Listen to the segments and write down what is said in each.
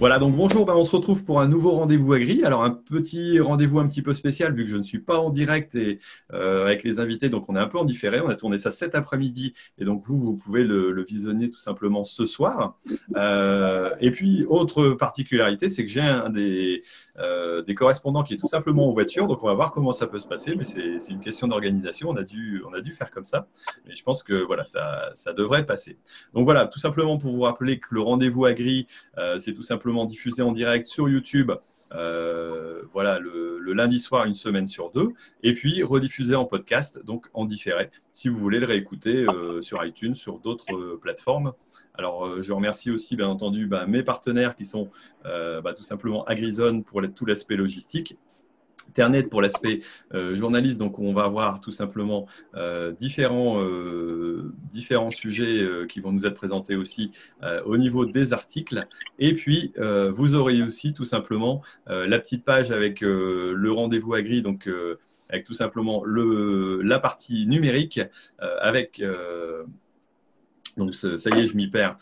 Voilà, donc bonjour, ben, on se retrouve pour un nouveau rendez-vous agri. Alors un petit rendez-vous un petit peu spécial vu que je ne suis pas en direct et euh, avec les invités, donc on est un peu en différé. On a tourné ça cet après-midi et donc vous, vous pouvez le, visionner tout simplement ce soir. Euh, et puis autre particularité, c'est que j'ai un des, euh, des correspondants qui est tout simplement en voiture, donc on va voir comment ça peut se passer, mais c'est une question d'organisation. On a dû on a dû faire comme ça, mais je pense que voilà ça devrait passer. Donc voilà, tout simplement pour vous rappeler que le rendez-vous agri, c'est tout simplement diffusé en direct sur YouTube. Euh, voilà, le, lundi soir, une semaine sur deux, et puis rediffusé en podcast, donc en différé, si vous voulez le réécouter euh, sur iTunes, sur d'autres euh, plateformes. Alors, je remercie aussi, bien entendu, bah, mes partenaires qui sont bah, tout simplement Agrizone pour tout l'aspect logistique Internet pour l'aspect euh, journaliste. Donc, on va avoir tout simplement euh, différents, euh, différents sujets qui vont nous être présentés aussi au niveau des articles. Et puis, vous aurez aussi tout simplement la petite page avec le rendez-vous agri, donc avec tout simplement le, la partie numérique, avec donc ça y est, je m'y perds.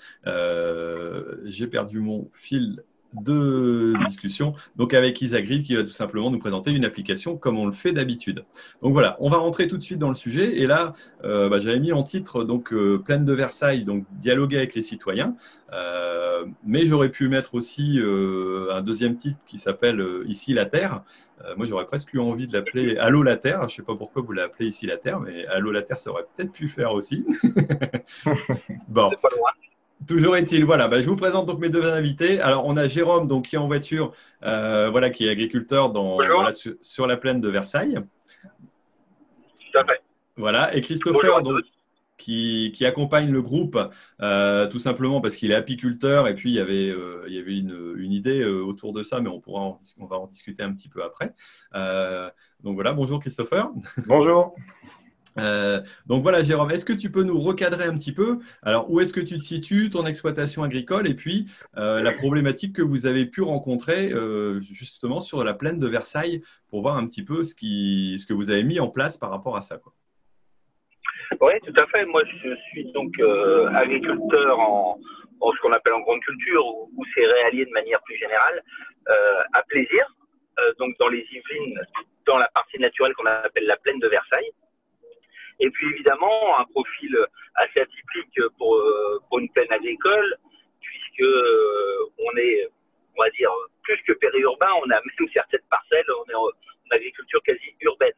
J'ai perdu mon fil de discussion, donc avec Isagrid qui va tout simplement nous présenter une application comme on le fait d'habitude. Donc voilà, on va rentrer tout de suite dans le sujet. Et là, euh, bah, j'avais mis en titre donc euh, Plaine de Versailles, donc dialoguer avec les citoyens. Euh, mais j'aurais pu mettre aussi un deuxième titre qui s'appelle Ici la Terre. moi, j'aurais presque eu envie de l'appeler Allô la Terre. Je ne sais pas pourquoi vous l'appelez Ici la Terre, mais Allô la Terre, ça aurait peut-être pu faire aussi. bon. Toujours est-il, voilà, bah, je vous présente donc mes deux invités. Alors, on a Jérôme, donc, qui est en voiture, euh, voilà, qui est agriculteur dans, sur, la plaine de Versailles. Tout à fait. Voilà, et Christopher, donc, qui, qui, accompagne le groupe, euh, tout simplement parce qu'il est apiculteur, et puis il y avait, euh, il y avait une, une idée autour de ça, mais on, pourra on va en discuter un petit peu après. donc voilà, bonjour Christopher. Bonjour. Euh, donc voilà, Jérôme, est-ce que tu peux nous recadrer un petit peu? Alors, où est-ce que tu te situes, ton exploitation agricole, et puis euh, la problématique que vous avez pu rencontrer euh, justement sur la plaine de Versailles pour voir un petit peu ce, qui, ce que vous avez mis en place par rapport à ça. Oui, tout à fait. Moi, je suis donc agriculteur en, ce qu'on appelle en grande culture ou, ou céréalier de manière plus générale, à plaisir, donc dans les Yvelines, dans la partie naturelle qu'on appelle la plaine de Versailles. Et puis évidemment, un profil assez atypique pour, euh, pour une plaine agricole, puisque euh, on est, on va dire, plus que périurbain, on a même certaines parcelles, on est en, agriculture quasi urbaine.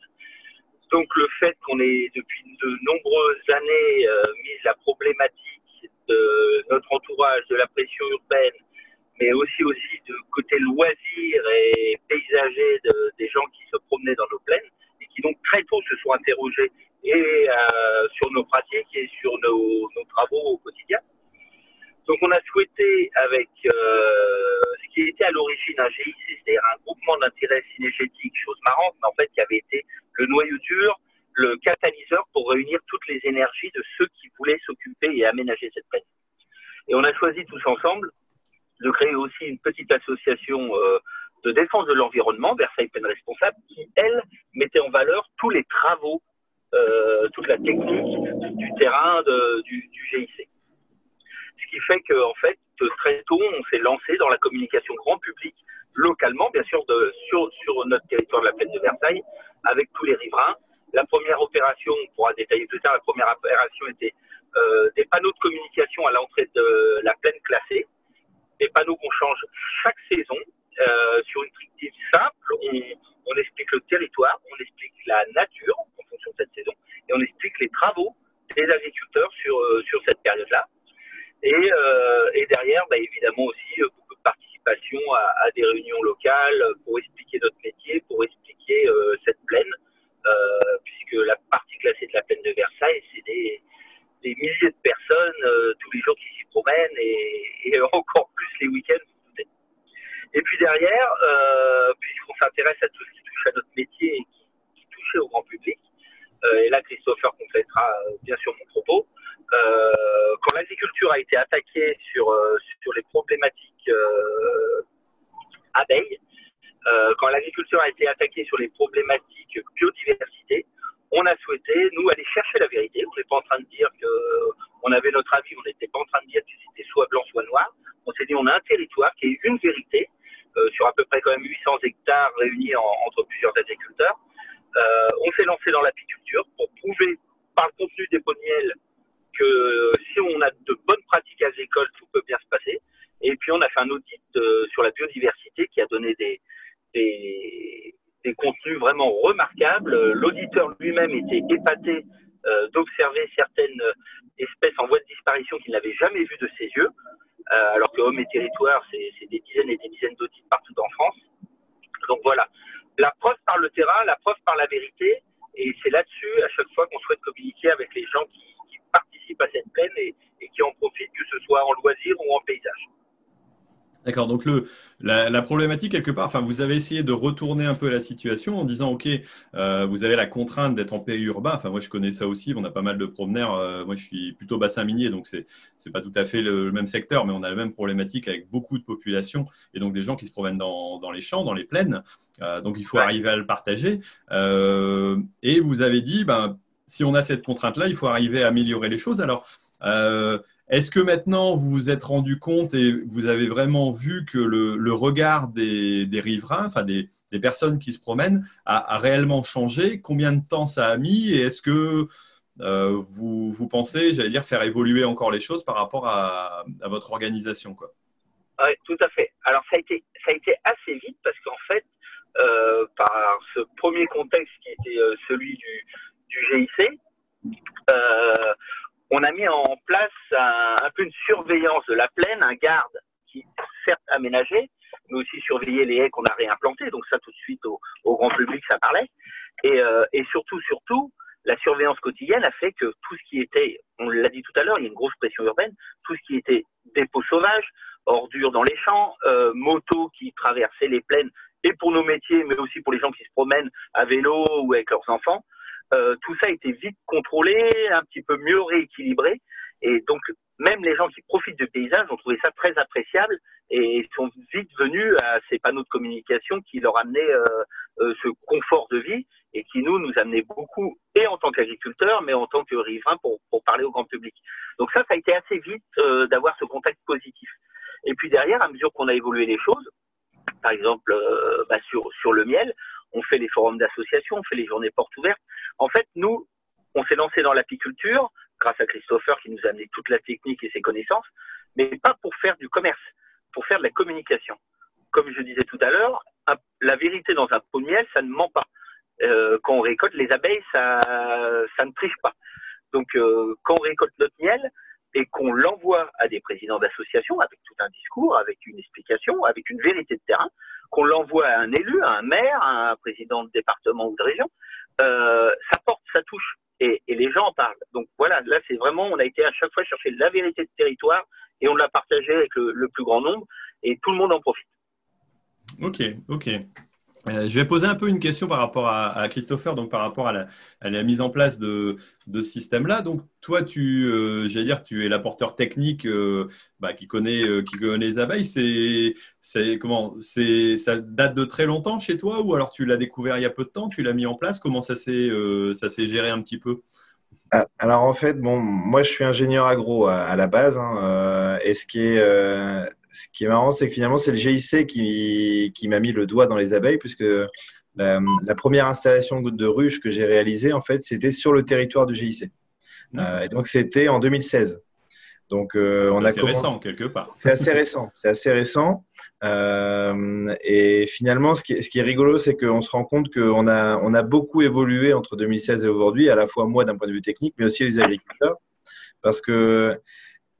Donc le fait qu'on ait depuis de nombreuses années euh, mis la problématique de notre entourage, de la pression urbaine, mais aussi aussi de côté loisir et paysager de, des gens qui se promenaient dans nos plaines et qui donc très tôt se sont interrogés et euh, sur nos pratiques et sur nos, nos, travaux au quotidien. Donc on a souhaité avec euh, ce qui était à l'origine un GIC, c'est-à-dire un groupement d'intérêt synergétique, chose marrante, mais en fait qui avait été le noyau dur, le catalyseur pour réunir toutes les énergies de ceux qui voulaient s'occuper et aménager cette plaine. Et on a choisi tous ensemble de créer aussi une petite association euh, de défense de l'environnement, Versailles Plaine Responsable, qui, elle, mettait en valeur tous les travaux toute la technique du terrain du, du, GIC. Ce qui fait qu'en en fait, très tôt, on s'est lancé dans la communication grand public, localement, bien sûr, sur, sur notre territoire de la plaine de Versailles, avec tous les riverains. La première opération, on pourra détailler plus tard, la première opération était euh, des panneaux de communication à l'entrée de la plaine classée, des panneaux qu'on change chaque saison euh, sur une trictive simple. On explique le territoire, on explique la nature, sur cette saison et on explique les travaux des agriculteurs sur, euh, sur cette période-là. Et, euh, et, derrière, bah, évidemment aussi euh, beaucoup de participation à, des réunions locales pour expliquer notre métier, pour expliquer cette plaine, puisque la partie classée de la plaine de Versailles, c'est des, des, milliers de personnes tous les jours qui s'y promènent et, encore plus les week-ends. Et puis derrière, puisqu'on s'intéresse à tout ce qui touche à notre métier et qui touche au grand public, et là Christopher complétera bien sûr mon propos. quand l'agriculture a été attaquée sur, sur les problématiques abeilles, quand l'agriculture a été attaquée sur les problématiques biodiversité, on a souhaité, nous, aller chercher la vérité. On n'est pas en train de dire qu'on avait notre avis, on n'était pas en train de dire que c'était soit blanc, soit noir. On s'est dit, on a un territoire qui est une vérité, euh, sur à peu près quand même 800 hectares réunis entre plusieurs agriculteurs. Euh, on s'est lancé dans l'apiculture pour prouver par le contenu des pots de miel que si on a de bonnes pratiques agricoles, tout peut bien se passer. Et puis on a fait un audit euh, sur la biodiversité qui a donné des, des, des contenus vraiment remarquables. L'auditeur lui-même était épaté euh, d'observer certaines espèces en voie de disparition qu'il n'avait jamais vues de ses yeux, euh, alors que Hommes et Territoire, c'est des dizaines et des dizaines d'audits partout en France. Donc voilà, la preuve par le terrain, la preuve par la vérité, et c'est là-dessus, à chaque fois, qu'on souhaite communiquer avec les gens qui, participent à cette plaine et, et qui en profitent, que ce soit en loisir ou en paysage. D'accord. Donc le, la, problématique quelque part, enfin, vous avez essayé de retourner un peu la situation en disant, ok, euh, vous avez la contrainte d'être en pays urbain. Enfin, moi je connais ça aussi. On a pas mal de promeneurs. Euh, moi, je suis plutôt bassin minier, donc c'est c'est pas tout à fait le, même secteur, mais on a la même problématique avec beaucoup de population et donc des gens qui se promènent dans, dans les champs, dans les plaines. Euh, donc il faut arriver à le partager. et vous avez dit, ben si on a cette contrainte-là, il faut arriver à améliorer les choses. Alors est-ce que maintenant vous vous êtes rendu compte et vous avez vraiment vu que le, regard des, riverains, enfin des, personnes qui se promènent, a, réellement changé? Combien de temps ça a mis? Et est-ce que euh, vous, pensez, j'allais dire, faire évoluer encore les choses par rapport à, votre organisation quoi? Oui, tout à fait. Alors ça a été, ça a été assez vite parce qu'en fait, euh, par ce premier contexte qui était euh, celui du GIC, on a mis en place un, peu une surveillance de la plaine, un garde qui certes aménagé, mais aussi surveiller les haies qu'on a réimplantées. Donc ça, tout de suite, au, grand public, ça parlait. Euh, et, surtout, surtout, la surveillance quotidienne a fait que tout ce qui était, on l'a dit tout à l'heure, il y a une grosse pression urbaine, tout ce qui était dépôts sauvages, ordures dans les champs, euh, motos qui traversaient les plaines, et pour nos métiers, mais aussi pour les gens qui se promènent à vélo ou avec leurs enfants, euh, tout ça a été vite contrôlé, un petit peu mieux rééquilibré. Et donc, même les gens qui profitent du paysage ont trouvé ça très appréciable et sont vite venus à ces panneaux de communication qui leur amenaient euh, euh, ce confort de vie et qui nous nous amenaient beaucoup et en tant qu'agriculteurs mais en tant que riverains pour, pour parler au grand public. Donc ça, ça a été assez vite d'avoir ce contact positif. Et puis derrière, à mesure qu'on a évolué les choses, par exemple bah sur, sur le miel, on fait les forums d'association, on fait les journées portes ouvertes. En fait, nous, on s'est lancé dans l'apiculture grâce à Christopher qui nous a amené toute la technique et ses connaissances, mais pas pour faire du commerce, pour faire de la communication. Comme je disais tout à l'heure, la vérité dans un pot de miel, ça ne ment pas. Euh, quand on récolte les abeilles, ça, ne triche pas. Donc, euh, quand on récolte notre miel et qu'on l'envoie à des présidents d'associations avec tout un discours, avec une explication, avec une vérité de terrain, qu'on l'envoie à un élu, à un maire, à un président de département ou de région, euh, ça porte, ça touche. Et, les gens en parlent. Donc voilà, là c'est vraiment, on a été à chaque fois chercher la vérité de territoire et on l'a partagé avec le, plus grand nombre et tout le monde en profite. Ok, ok. Euh, je vais poser un peu une question par rapport à, Christopher, donc par rapport à la, mise en place de, ce système-là. Donc, toi, tu, euh, j'allais dire, tu es l'apporteur technique euh, bah, qui connaît, les abeilles. C'est, comment ça date de très longtemps chez toi, ou alors tu l'as découvert il y a peu de temps Tu l'as mis en place? Comment ça s'est, géré un petit peu? Ah, alors en fait, bon, moi je suis ingénieur agro à, la base, hein, et ce qui ce qui est marrant, c'est que finalement, c'est le GIC qui, qui m'a mis le doigt dans les abeilles, puisque la, première installation de ruche que j'ai réalisée, en fait, c'était sur le territoire du GIC. Mmh. Euh, et donc, c'était en 2016. Donc, euh, on a commencé... récent quelque part. C'est assez récent. C'est assez récent. Euh, et finalement, ce qui, est, ce qui est rigolo, c'est qu'on se rend compte qu'on a, on a beaucoup évolué entre 2016 et aujourd'hui, à la fois moi d'un point de vue technique, mais aussi les agriculteurs, parce que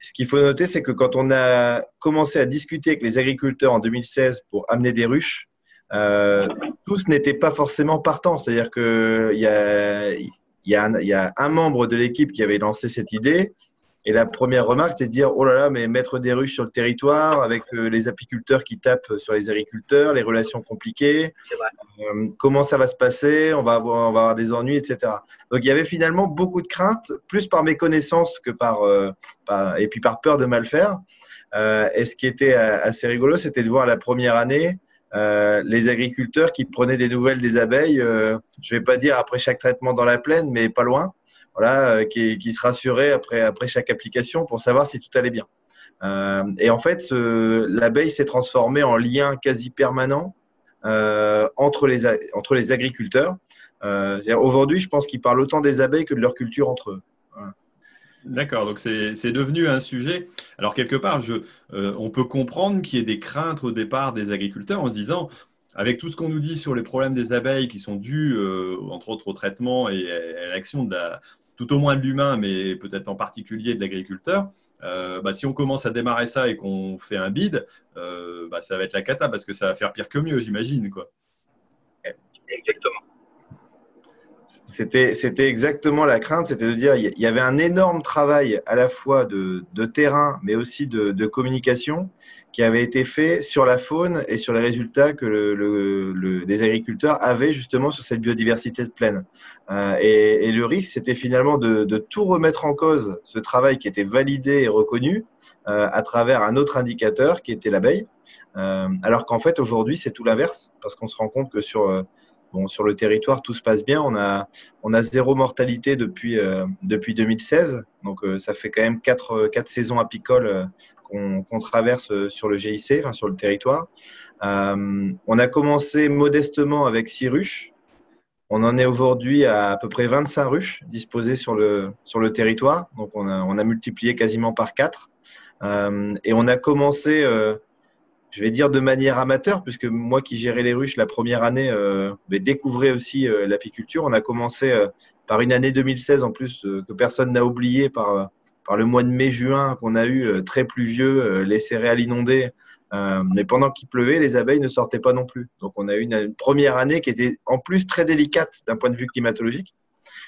ce qu'il faut noter, c'est que quand on a commencé à discuter avec les agriculteurs en 2016 pour amener des ruches, euh, tous n'étaient pas forcément partants. C'est-à-dire qu'il y a, un membre de l'équipe qui avait lancé cette idée. Et la première remarque, c'est de dire oh là là, mais mettre des ruches sur le territoire avec euh, les apiculteurs qui tapent sur les agriculteurs, les relations compliquées, euh, comment ça va se passer, on va, avoir, on va avoir des ennuis, etc. Donc il y avait finalement beaucoup de craintes, plus par méconnaissance que par, euh, par et puis par peur de mal faire. et ce qui était assez rigolo, c'était de voir la première année. les agriculteurs qui prenaient des nouvelles des abeilles, je ne vais pas dire après chaque traitement dans la plaine, mais pas loin, voilà, euh, qui, se rassurait après, après chaque application pour savoir si tout allait bien. Euh, et en fait, l'abeille s'est transformée en lien quasi permanent euh, entre, les, entre les agriculteurs. Aujourd'hui, je pense qu'ils parlent autant des abeilles que de leur culture entre eux. D'accord, donc c'est devenu un sujet. Alors quelque part, je, on peut comprendre qu'il y ait des craintes au départ des agriculteurs en se disant, avec tout ce qu'on nous dit sur les problèmes des abeilles qui sont dus, entre autres, au traitement et à l'action de la, tout au moins de l'humain, mais peut-être en particulier de l'agriculteur, euh, bah, si on commence à démarrer ça et qu'on fait un bid, euh, bah, ça va être la cata parce que ça va faire pire que mieux, j'imagine. Quoi. Exactement. C'était, c'était exactement la crainte, c'était de dire il y avait un énorme travail à la fois de, terrain, mais aussi de communication qui avait été fait sur la faune et sur les résultats que le, les agriculteurs avaient justement sur cette biodiversité de plaine. Euh, et, le risque, c'était finalement de, tout remettre en cause, ce travail qui était validé et reconnu euh, à travers un autre indicateur qui était l'abeille. Euh, alors qu'en fait, aujourd'hui, c'est tout l'inverse, parce qu'on se rend compte que sur, bon, sur le territoire, tout se passe bien. On a, on a zéro mortalité depuis, depuis 2016. Donc, ça fait quand même quatre, quatre saisons apicoles qu'on traverse euh, sur le GIC, enfin sur le territoire. Euh, on a commencé modestement avec 6 ruches. On en est aujourd'hui à à peu près 25 ruches disposées sur le, sur le territoire. Donc on a, on a multiplié quasiment par 4. Euh, et on a commencé, je vais dire de manière amateur, puisque moi qui gérais les ruches la première année, découvrais aussi l'apiculture. On a commencé par une année 2016 en plus que personne n'a oublié par le mois de mai-juin qu'on a eu euh, très pluvieux, euh, les céréales inondées. Euh, mais pendant qu'il pleuvait, les abeilles ne sortaient pas non plus. Donc on a eu une, première année qui était en plus très délicate d'un point de vue climatologique.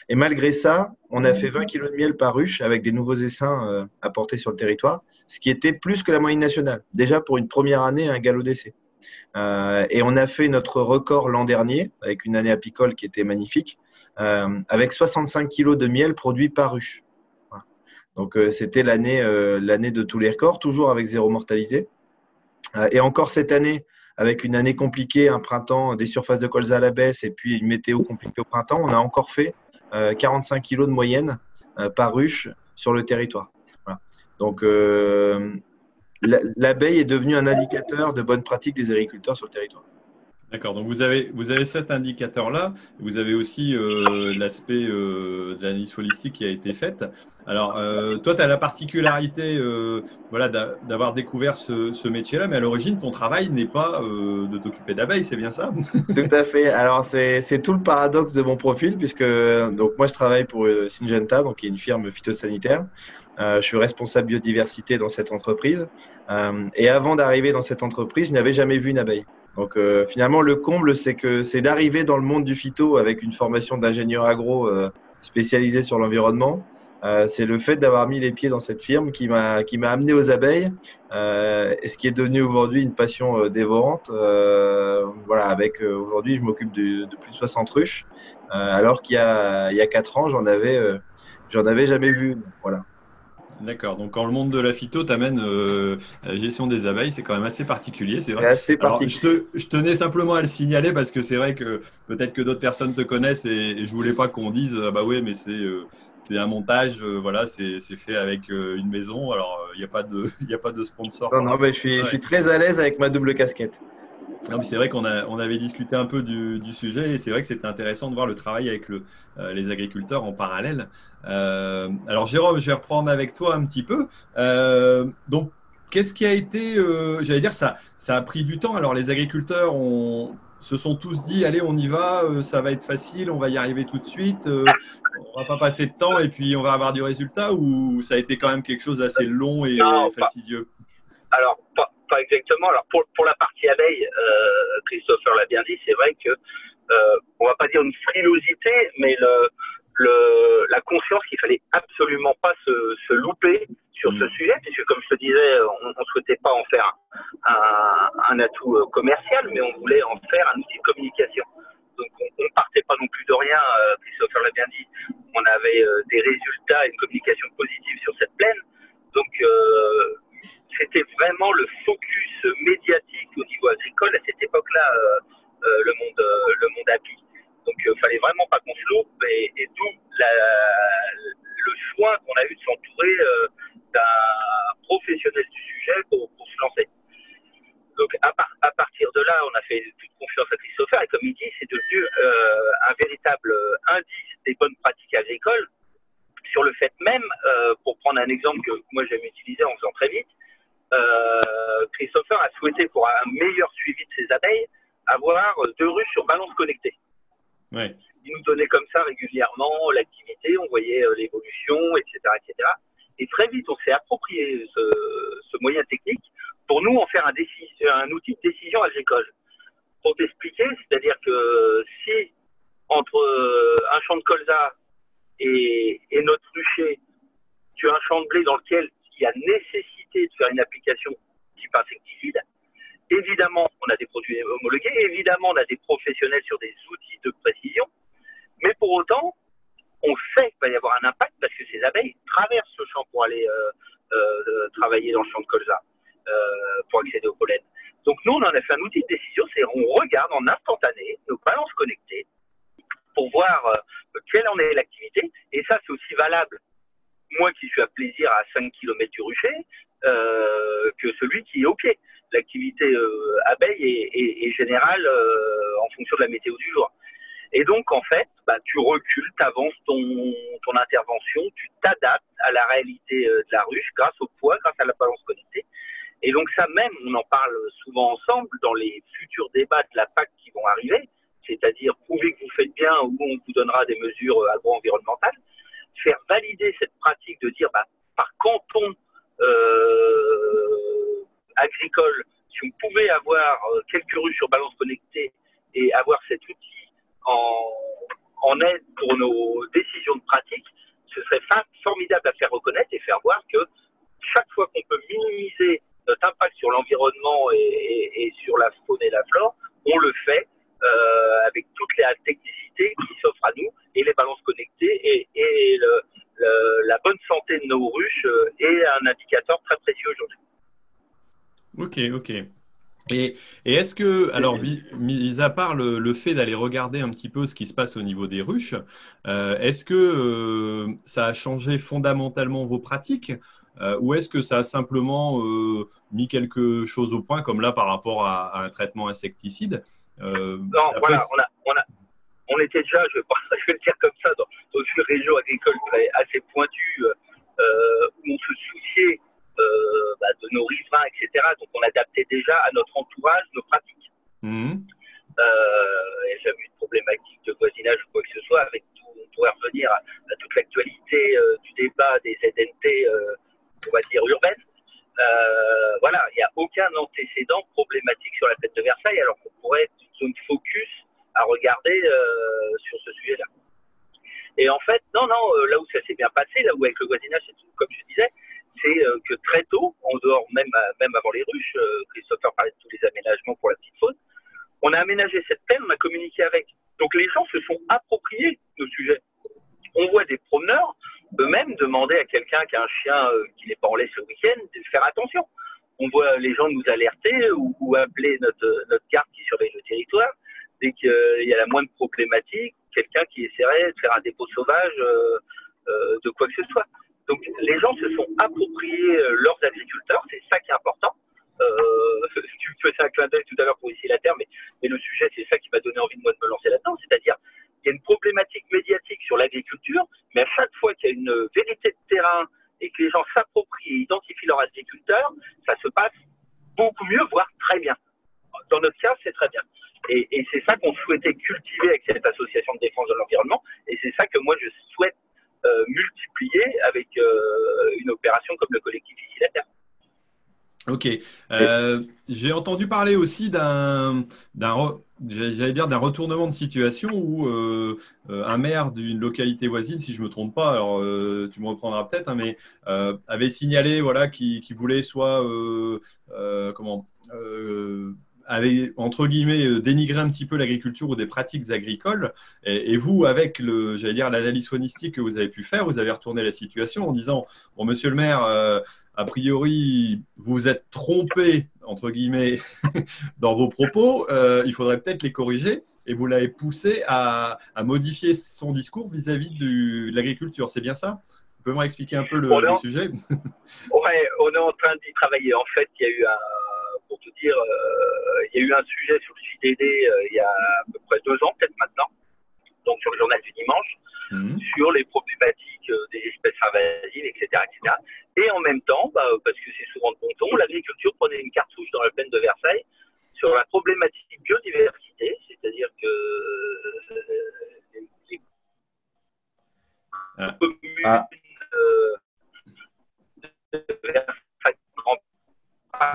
Et malgré ça, on a fait 20 kg de miel par ruche avec des nouveaux essaims apportés sur le territoire, ce qui était plus que la moyenne nationale. Déjà pour une première année, un galop d'essai. et on a fait notre record l'an dernier avec une année apicole qui était magnifique, avec 65 kg de miel produit par ruche. Donc euh, c'était l'année euh, l'année de tous les records, toujours avec zéro mortalité. Euh, et encore cette année, avec une année compliquée, un printemps, des surfaces de colza à la baisse et puis une météo compliquée au printemps, on a encore fait 45 kg de moyenne par ruche sur le territoire. Donc l'abeille est devenue un indicateur de bonne pratique des agriculteurs sur le territoire. D'accord, donc vous avez, vous avez cet indicateur-là, vous avez aussi euh, l'aspect euh, de l'analyse holistique qui a été faite. Alors, euh, toi, tu as la particularité voilà, d'avoir découvert ce, métier-là, mais à l'origine, ton travail n'est pas de t'occuper d'abeilles, c'est bien ça? Tout à fait. Alors, c'est tout le paradoxe de mon profil, puisque donc, moi, je travaille pour Syngenta, donc, qui est une firme phytosanitaire. je suis responsable biodiversité dans cette entreprise. et avant d'arriver dans cette entreprise, je n'avais jamais vu une abeille. Donc euh, finalement, le comble, c'est que c'est d'arriver dans le monde du phyto avec une formation d'ingénieur agro euh, spécialisé sur l'environnement. Euh, c'est le fait d'avoir mis les pieds dans cette firme qui m'a qui m'a amené aux abeilles, et ce qui est devenu aujourd'hui une passion dévorante. voilà, avec aujourd'hui, je m'occupe de, de, plus de 60 ruches, alors qu'il y a il y a quatre ans, j'en avais j'en avais jamais vu. Voilà. D'accord. Donc, quand le monde de la phyto t'amène euh, la gestion des abeilles, c'est quand même assez particulier. C'est vrai. assez particulier. je, tenais simplement à le signaler parce que c'est vrai que peut-être que d'autres personnes te connaissent et, je je voulais pas qu'on dise ah bah oui, mais c'est euh, un montage, euh, voilà, c'est fait avec une maison. Alors, il n'y a pas de a pas de sponsor. Non, non, mais je suis, je suis très à l'aise avec ma double casquette. C'est vrai qu'on on avait discuté un peu du, sujet et c'est vrai que c'était intéressant de voir le travail avec le, euh, les agriculteurs en parallèle. Euh, alors Jérôme, je vais reprendre avec toi un petit peu. Euh, donc, qu'est-ce qui a été, j'allais dire, ça, ça a pris du temps. Alors les agriculteurs ont, se sont tous dit, allez, on y va, ça va être facile, on va y arriver tout de suite, on va pas passer de temps et puis on va avoir du résultat ou ça a été quand même quelque chose d'assez long et fastidieux? Alors, pas, exactement. Alors pour, pour la partie abeille, euh, Christopher l'a bien dit, c'est vrai que euh, on va pas dire une frilosité, mais le, le, la conscience qu'il fallait absolument pas se, se louper sur ce mm. sujet, puisque comme je te disais, on ne souhaitait pas en faire un, un, atout euh, commercial, mais on voulait en faire un outil de communication. Donc on ne partait pas non plus de rien, euh, Christopher l'a bien dit, on avait euh, des résultats, une communication positive sur cette plaine. Donc euh, c'était vraiment le focus médiatique au niveau agricole à cette époque-là, le monde le monde. Donc il fallait vraiment pas qu'on se loupe et, et d'où le choix qu'on a eu de s'entourer d'un professionnel du sujet pour, se lancer. Donc à, partir de là, on a fait toute confiance à Christopher et comme il dit, c'est devenu euh, un véritable euh, indice des bonnes pratiques agricoles sur le fait même, euh, pour prendre un exemple que moi j'aime utiliser en faisant très vite, euh, Christopher a souhaité pour un meilleur suivi de ses abeilles avoir deux ruches sur balance connectée. Ouais. Il nous donnait comme ça régulièrement l'activité, on voyait euh, l'évolution, etc., etc. Et très vite, on s'est approprié Ok, ok. Et, et est-ce que, alors, mis à part le, le fait d'aller regarder un petit peu ce qui se passe au niveau des ruches, euh, est-ce que euh, ça a changé fondamentalement vos pratiques euh, ou est-ce que ça a simplement mis quelque chose au point, comme là par rapport à, à un traitement insecticide Non, voilà, on, a, on, a, on, était déjà, je vais, pas, je vais le dire comme ça, dans, dans une région agricole très, assez pointue, où on se souciait bah, de nos riverains, etc. Donc on adaptait déjà à notre entourage nos pratiques. Mmh. Euh, et jamais eu de problématique de voisinage ou quoi que ce soit. Avec tout, on pourrait revenir à, à toute l'actualité euh, du débat des ZNT euh, on va dire, urbaine. Euh, voilà, il n'y a aucun antécédent problématique sur la fête de Versailles, alors qu'on pourrait être une zone focus à regarder euh, sur ce sujet-là. Et en fait, non, non, euh, là où ça s'est bien passé, là où avec le voisinage, comme je disais, c'est euh, que très tôt, en dehors même, même avant les ruches, euh, Christopher parlait de tous les aménagements pour la petite faune, on a aménagé cette peine, on a communiqué avec. Donc les gens se sont appropriés le sujet. On voit des promeneurs eux-mêmes demander à quelqu'un qui a un chien euh, qui n'est pas en laisse le week-end de faire attention. On voit les gens nous alerter ou, appeler notre, notre garde qui surveille le territoire dès qu'il y a la moindre problématique, quelqu'un qui essaierait de faire un dépôt sauvage euh, euh, de quoi que ce soit. Donc les gens se sont appropriés euh, leurs agriculteurs, c'est ça qui est important. Euh, tu faisais un clin d'œil tout à l'heure pour ici la terre, mais, le sujet, c'est ça qui m'a donné envie de moi de me lancer là-dedans, c'est-à-dire il y a une problématique médiatique sur l'agriculture, mais à chaque fois qu'il y a une vérité de terrain et que les gens s'approprient et identifient leur agriculteur, ça se passe beaucoup mieux, voire très bien. Dans notre cas, c'est très bien. Et c'est ça qu'on souhaitait cultiver avec cette association de défense de l'environnement, et c'est ça que moi je souhaite euh, multiplier avec euh, une opération comme le collectif Ici. Ok. Euh, J'ai entendu parler aussi d'un j'allais dire, d'un retournement de situation où un maire d'une localité voisine, si je ne me trompe pas, alors tu me reprendras peut-être, hein, mais avait signalé voilà, qu'il voulait soit comment avait entre guillemets dénigré un petit peu l'agriculture ou des pratiques agricoles. Et, vous, avec le, j'allais dire l'analyse phonistique que vous avez pu faire, vous avez retourné la situation en disant bon, Monsieur le maire, a priori, vous êtes trompé, entre guillemets, dans vos propos, euh, il faudrait peut-être les corriger. Et vous l'avez poussé à, modifier son discours vis-à-vis de l'agriculture. C'est bien ça? Vous pouvez m'expliquer un peu le, sujet? Oui, on est en train d'y travailler. En fait, il y a eu un, pour tout dire, euh, il y a eu un sujet sur le JDD euh, il y a à peu près deux ans, peut-être maintenant, donc sur le journal du dimanche. Mhm. sur les problématiques euh, des espèces invasives, etc., etc. Et en même temps, bah, parce que c'est souvent de bon ton, l'agriculture prenait une cartouche dans la plaine de Versailles sur la problématique biodiversité, c'est-à-dire que les, ah. communes ah.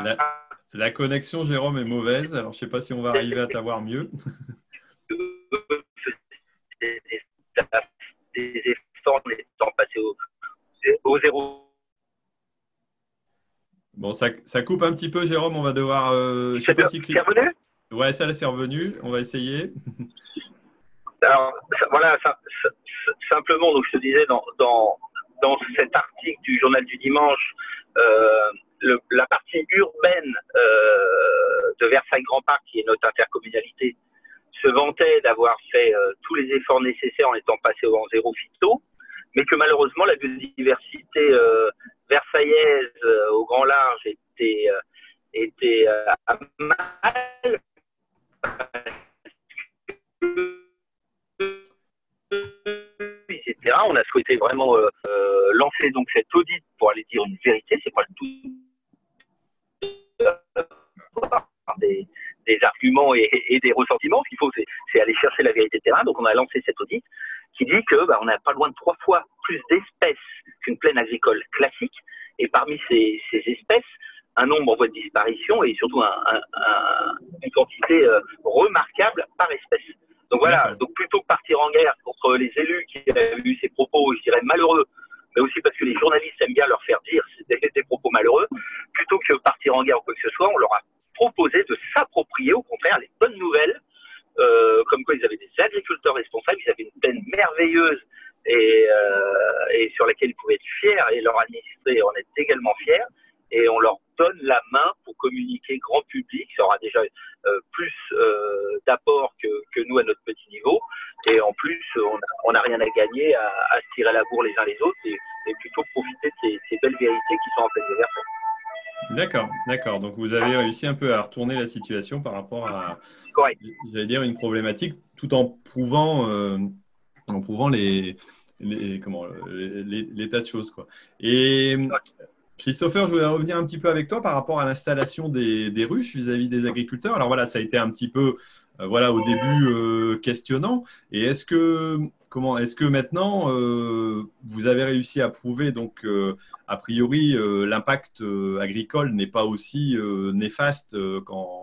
La, la, connexion, Jérôme, est mauvaise. Alors, je ne sais pas si on va arriver à t'avoir mieux. des efforts n'étant passés au, au, zéro. Bon, ça, ça, coupe un petit peu, Jérôme. On va devoir. Euh, c'est revenu? Ouais, ça, c'est revenu. On va essayer. Alors, voilà, simplement, donc je te disais, dans, dans, dans, cet article du journal du dimanche, euh, la partie urbaine euh, de Versailles-Grand Parc, qui est notre intercommunalité, se vantait d'avoir fait euh, tous les efforts nécessaires en étant passé au zéro phyto, mais que malheureusement la biodiversité euh, versaillaise euh, au grand large était, était à mal. On a souhaité vraiment lancer donc cette audit pour aller dire une vérité, c'est pas le tout des, des arguments et, des ressentiments. Ce qu'il faut, c'est aller chercher la vérité de terrain. Donc, on a lancé cette audit qui dit que bah, on a pas loin de trois fois plus d'espèces qu'une plaine agricole classique. Et parmi ces, espèces, un nombre en voie de disparition et surtout une quantité euh, remarquable par espèce. Donc voilà, donc plutôt que partir en guerre contre les élus qui avaient eu ces propos, je dirais malheureux, mais aussi parce que les journalistes aiment bien leur faire dire des, des propos malheureux, plutôt que partir en guerre ou quoi que ce soit, on leur a proposer de s'approprier au contraire les bonnes nouvelles, euh, comme quoi ils avaient des agriculteurs responsables, ils avaient une peine merveilleuse et, euh, et sur laquelle ils pouvaient être fiers. Et leur administrer en est également fiers. Et on leur donne la main pour communiquer grand public. Ça aura déjà euh, plus euh, d'apport que, que, nous à notre petit niveau. Et en plus, on n'a rien à gagner à, à, se tirer la bourre les uns les autres et, et plutôt profiter de ces, ces, belles vérités qui sont en pleine déversation. D'accord, d'accord. Donc vous avez réussi un peu à retourner la situation par rapport à, j'allais dire, une problématique, tout en prouvant, euh, en prouvant les, les comment, les, tas de choses, quoi. Et Christopher, je voulais revenir un petit peu avec toi par rapport à l'installation des, ruches vis-à-vis des agriculteurs. Alors voilà, ça a été un petit peu, euh, voilà, au début euh, questionnant. Et est-ce que est-ce que maintenant vous avez réussi à prouver donc a priori, euh, l'impact euh, agricole n'est pas aussi euh, néfaste quand,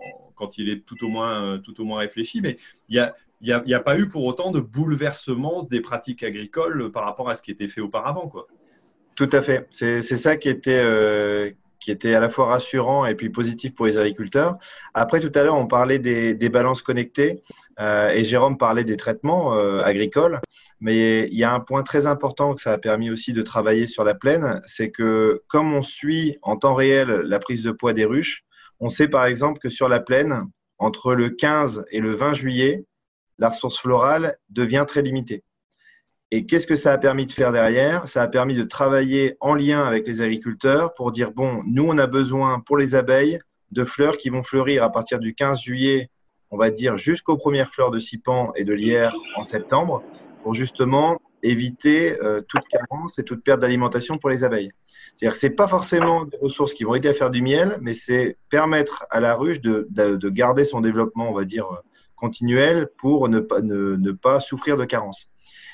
il est tout au moins, réfléchi, mais il n'y a, a, a, pas eu pour autant de bouleversement des pratiques agricoles par rapport à ce qui était fait auparavant. Quoi. Tout à fait. C'est ça qui était, qui était à la fois rassurant et puis positif pour les agriculteurs. Après, tout à l'heure, on parlait des, des balances connectées et Jérôme parlait des traitements agricoles. Mais il y a un point très important que ça a permis aussi de travailler sur la plaine, c'est que comme on suit en temps réel la prise de poids des ruches, on sait par exemple que sur la plaine, entre le 15 et le 20 juillet, la ressource florale devient très limitée. Et qu'est-ce que ça a permis de faire derrière? Ça a permis de travailler en lien avec les agriculteurs pour dire, bon, nous, on a besoin pour les abeilles de fleurs qui vont fleurir à partir du 15 juillet, on va dire jusqu'aux premières fleurs de cypan et de lierre en septembre pour justement éviter euh, toute carence et toute perte d'alimentation pour les abeilles. C'est-à-dire que ce n'est pas forcément des ressources qui vont aider à faire du miel, mais c'est permettre à la ruche de, de, garder son développement, on va dire, continuel pour ne, ne pas souffrir de carence.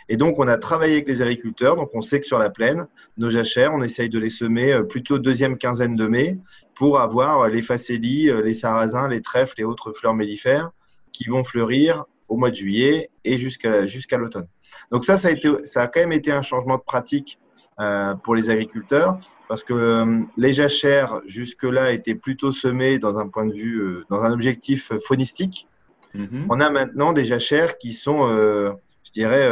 Et donc, on a travaillé avec les agriculteurs. Donc, on sait que sur la plaine, nos jachères, on essaye de les semer euh, plutôt deuxième quinzaine de mai pour avoir les facélies, euh, les sarrasins, les trèfles et autres fleurs mellifères qui vont fleurir au mois de juillet et jusqu'à jusqu'à l'automne. Donc ça, ça a, été, ça a quand même été un changement de pratique euh, pour les agriculteurs parce que euh, les jachères jusque-là étaient plutôt semées dans un point de vue, euh, dans un objectif faunistique. Mhm. On a maintenant des jachères qui sont, je dirais,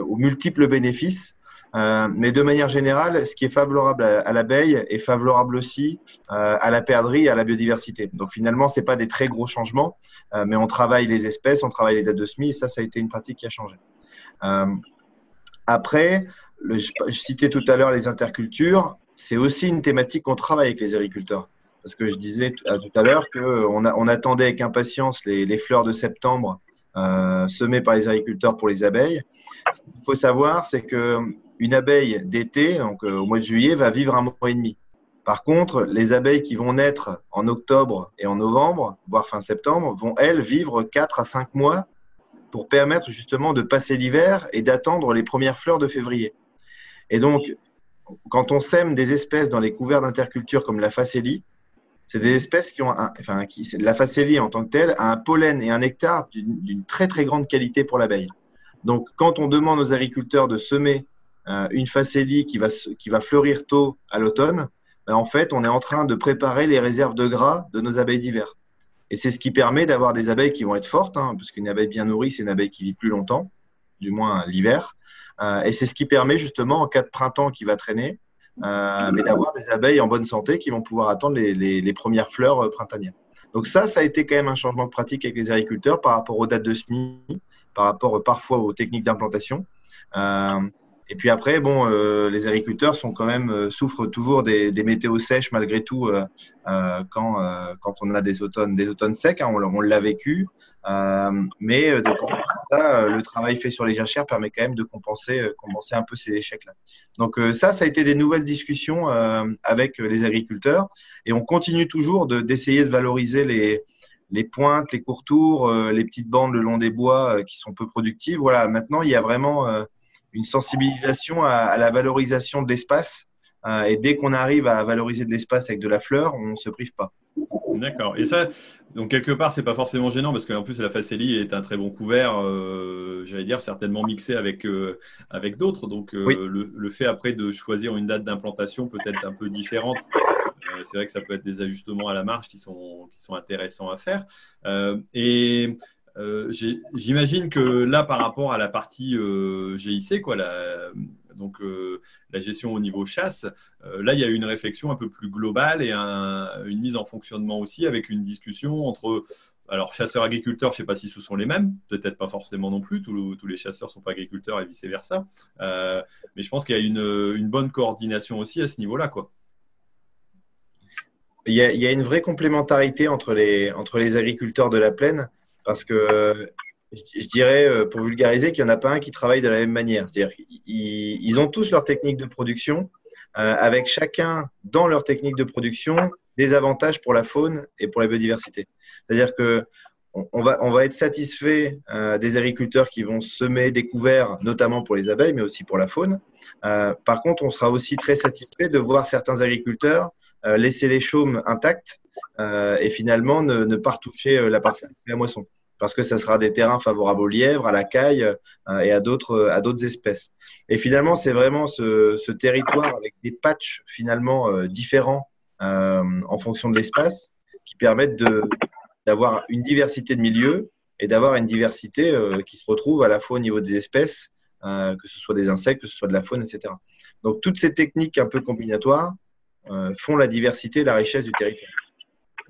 aux multiples bénéfices. mais de manière générale, ce qui est favorable à, l'abeille est favorable aussi à la perdrix à la biodiversité. Donc finalement, c'est pas des très gros changements, mais on travaille les espèces, on travaille les dates de semis, et ça, ça a été une pratique qui a changé. après, je, citais tout à l'heure les intercultures, c'est aussi une thématique qu'on travaille avec les agriculteurs. Parce que je disais tout à l'heure qu'on on attendait avec impatience les, fleurs de septembre euh, semées par les agriculteurs pour les abeilles. Ce qu'il faut savoir, c'est qu'une abeille d'été, donc euh, au mois de juillet, va vivre un mois et demi. Par contre, les abeilles qui vont naître en octobre et en novembre, voire fin septembre, vont, elles, vivre 4 à 5 mois pour permettre justement de passer l'hiver et d'attendre les premières fleurs de février. Et donc, quand on sème des espèces dans les couverts d'interculture comme la facélie, c'est des espèces qui ont un, enfin, qui, la facélie en tant que telle a un pollen et un nectar d'une très très grande qualité pour l'abeille. Donc, quand on demande aux agriculteurs de semer euh, une facélie qui va, qui va fleurir tôt à l'automne, ben, en fait, on est en train de préparer les réserves de gras de nos abeilles d'hiver. Et c'est ce qui permet d'avoir des abeilles qui vont être fortes, hein, parce qu'une abeille bien nourrie, c'est une abeille qui vit plus longtemps, du moins l'hiver. Euh, et c'est ce qui permet justement, en cas de printemps qui va traîner, mais d'avoir des abeilles en bonne santé qui vont pouvoir attendre les, premières fleurs euh, printanières. Donc ça, ça a été quand même un changement de pratique avec les agriculteurs par rapport aux dates de semis, par rapport parfois aux techniques d'implantation. et puis après, bon, les agriculteurs sont quand même souffrent toujours des, météos sèches malgré tout quand, quand on a des automnes, des automnes secs. Hein, on, l'a vécu. Euh, mais euh, de euh, le travail fait sur les jachères permet quand même de compenser, compenser un peu ces échecs-là. Donc ça, ça a été des nouvelles discussions avec les agriculteurs et on continue toujours d'essayer de, valoriser les, les pointes, les courtours, les petites bandes le long des bois qui sont peu productives. Voilà, maintenant, il y a vraiment une sensibilisation à, la valorisation de l'espace. et dès qu'on arrive à valoriser de l'espace avec de la fleur, on ne se prive pas. D'accord. Et ça, donc quelque part, c'est pas forcément gênant parce qu'en plus la Faceli est un très bon couvert, euh, j'allais dire certainement mixé avec euh, avec d'autres. Donc euh, le, fait après de choisir une date d'implantation peut être un peu différente. c'est vrai que ça peut être des ajustements à la marge qui sont qui sont intéressants à faire. et j'imagine que là, par rapport à la partie GIC, quoi, la, donc euh, la gestion au niveau chasse, euh, là il y a eu une réflexion un peu plus globale et une mise en fonctionnement aussi avec une discussion entre alors, chasseurs-agriculteurs, je ne sais pas si ce sont les mêmes, peut-être pas forcément non plus, tous, les chasseurs ne sont pas agriculteurs et vice-versa. Euh, mais je pense qu'il y a une, bonne coordination aussi à ce niveau-là. Quoi. Il, y a, une vraie complémentarité entre les, entre les agriculteurs de la plaine, parce que je dirais, euh, pour vulgariser, qu'il n'y en a pas un qui travaille de la même manière. C'est-à-dire qu'ils ont tous leur technique de production, euh, avec chacun dans leur technique de production des avantages pour la faune et pour la biodiversité. C'est-à-dire que on va, on va être satisfait euh, des agriculteurs qui vont semer des couverts, notamment pour les abeilles, mais aussi pour la faune. par contre, on sera aussi très satisfait de voir certains agriculteurs laisser les chaumes intacts et finalement ne, pas retoucher la parcelle, la moisson parce que ça sera des terrains favorables aux lièvres, à la caille euh, et à d'autres à d'autres espèces. Et finalement, c'est vraiment ce, territoire avec des patchs finalement euh, différents euh, en fonction de l'espace qui permettent d'avoir une diversité de milieux et d'avoir une diversité qui se retrouve à la fois au niveau des espèces, que ce soit des insectes, que ce soit de la faune, etc. Donc toutes ces techniques un peu combinatoires font la diversité et la richesse du territoire.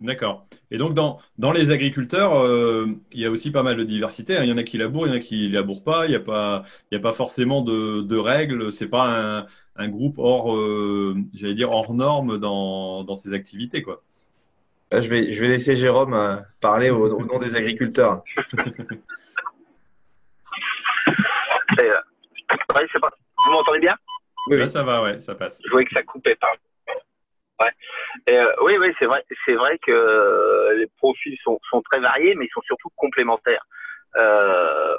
D'accord. Et donc, dans, dans les agriculteurs, euh, il y a aussi pas mal de diversité. Hein. Il y en a qui labourent, il y en a qui ne labourent pas. Il n'y a, pas, il y a pas forcément de, de règles. Ce n'est pas un, un, groupe hors, euh, j'allais dire, hors norme dans, dans ses activités. Quoi. je, vais, je vais laisser Jérôme euh, parler au, nom des agriculteurs. Vous m'entendez bien? Oui, ça va, ouais, ça passe. Je voyais que ça coupait. Pardon. Euh, oui, oui, c'est vrai, c'est vrai que euh, les profils sont, sont, très variés, mais ils sont surtout complémentaires. Euh,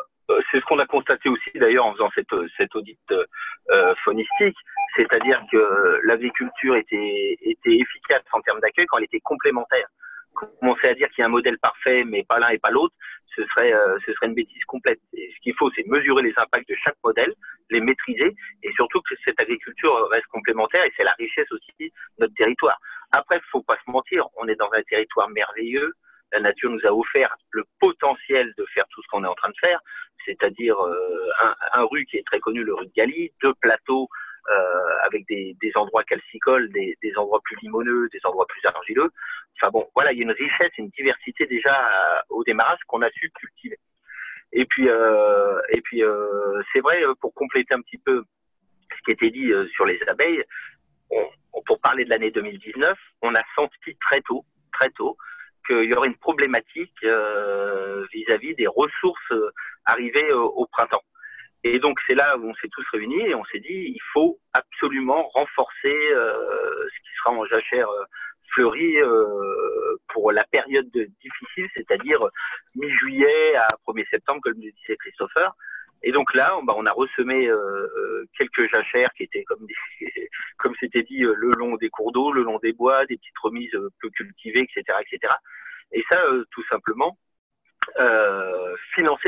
c'est ce qu'on a constaté aussi d'ailleurs en faisant cette, cette audit euh, phonistique, c'est-à-dire que l'agriculture était, était efficace en termes d'accueil quand elle était complémentaire. Commencer à dire qu'il y a un modèle parfait, mais pas l'un et pas l'autre, ce serait, euh, ce serait une bêtise complète. ce qu'il faut, c'est mesurer les impacts de chaque modèle, les maîtriser, et surtout que cette agriculture reste complémentaire, et c'est la richesse aussi de notre territoire. Après, faut pas se mentir, on est dans un territoire merveilleux, la nature nous a offert le potentiel de faire tout ce qu'on est en train de faire, c'est-à-dire euh, un, un, rue qui est très connu, le rue de Galie, deux plateaux avec des, des, endroits calcicoles, des, des, endroits plus limoneux, des endroits plus argileux. Enfin bon, voilà, il y a une richesse, une diversité déjà euh, au démarrage qu'on a su cultiver. Et puis, euh, et puis, euh, c'est vrai pour compléter un petit peu ce qui était dit sur les abeilles. On, pour parler de l'année 2019, on a senti très tôt, très tôt, qu'il y aurait une problématique vis-à-vis -vis des ressources arrivées au printemps. Et donc c'est là où on s'est tous réunis et on s'est dit il faut absolument renforcer euh, ce qui sera en jachère euh, fleurie euh, pour la période difficile, c'est-à-dire mi-juillet à 1er septembre, comme le disait Christopher. Et donc là, on, bah, on a ressemé euh, quelques jachères qui étaient comme comme c'était dit, le long des cours d'eau, le long des bois, des petites remises peu cultivées, etc., etc. Et ça, tout simplement, euh,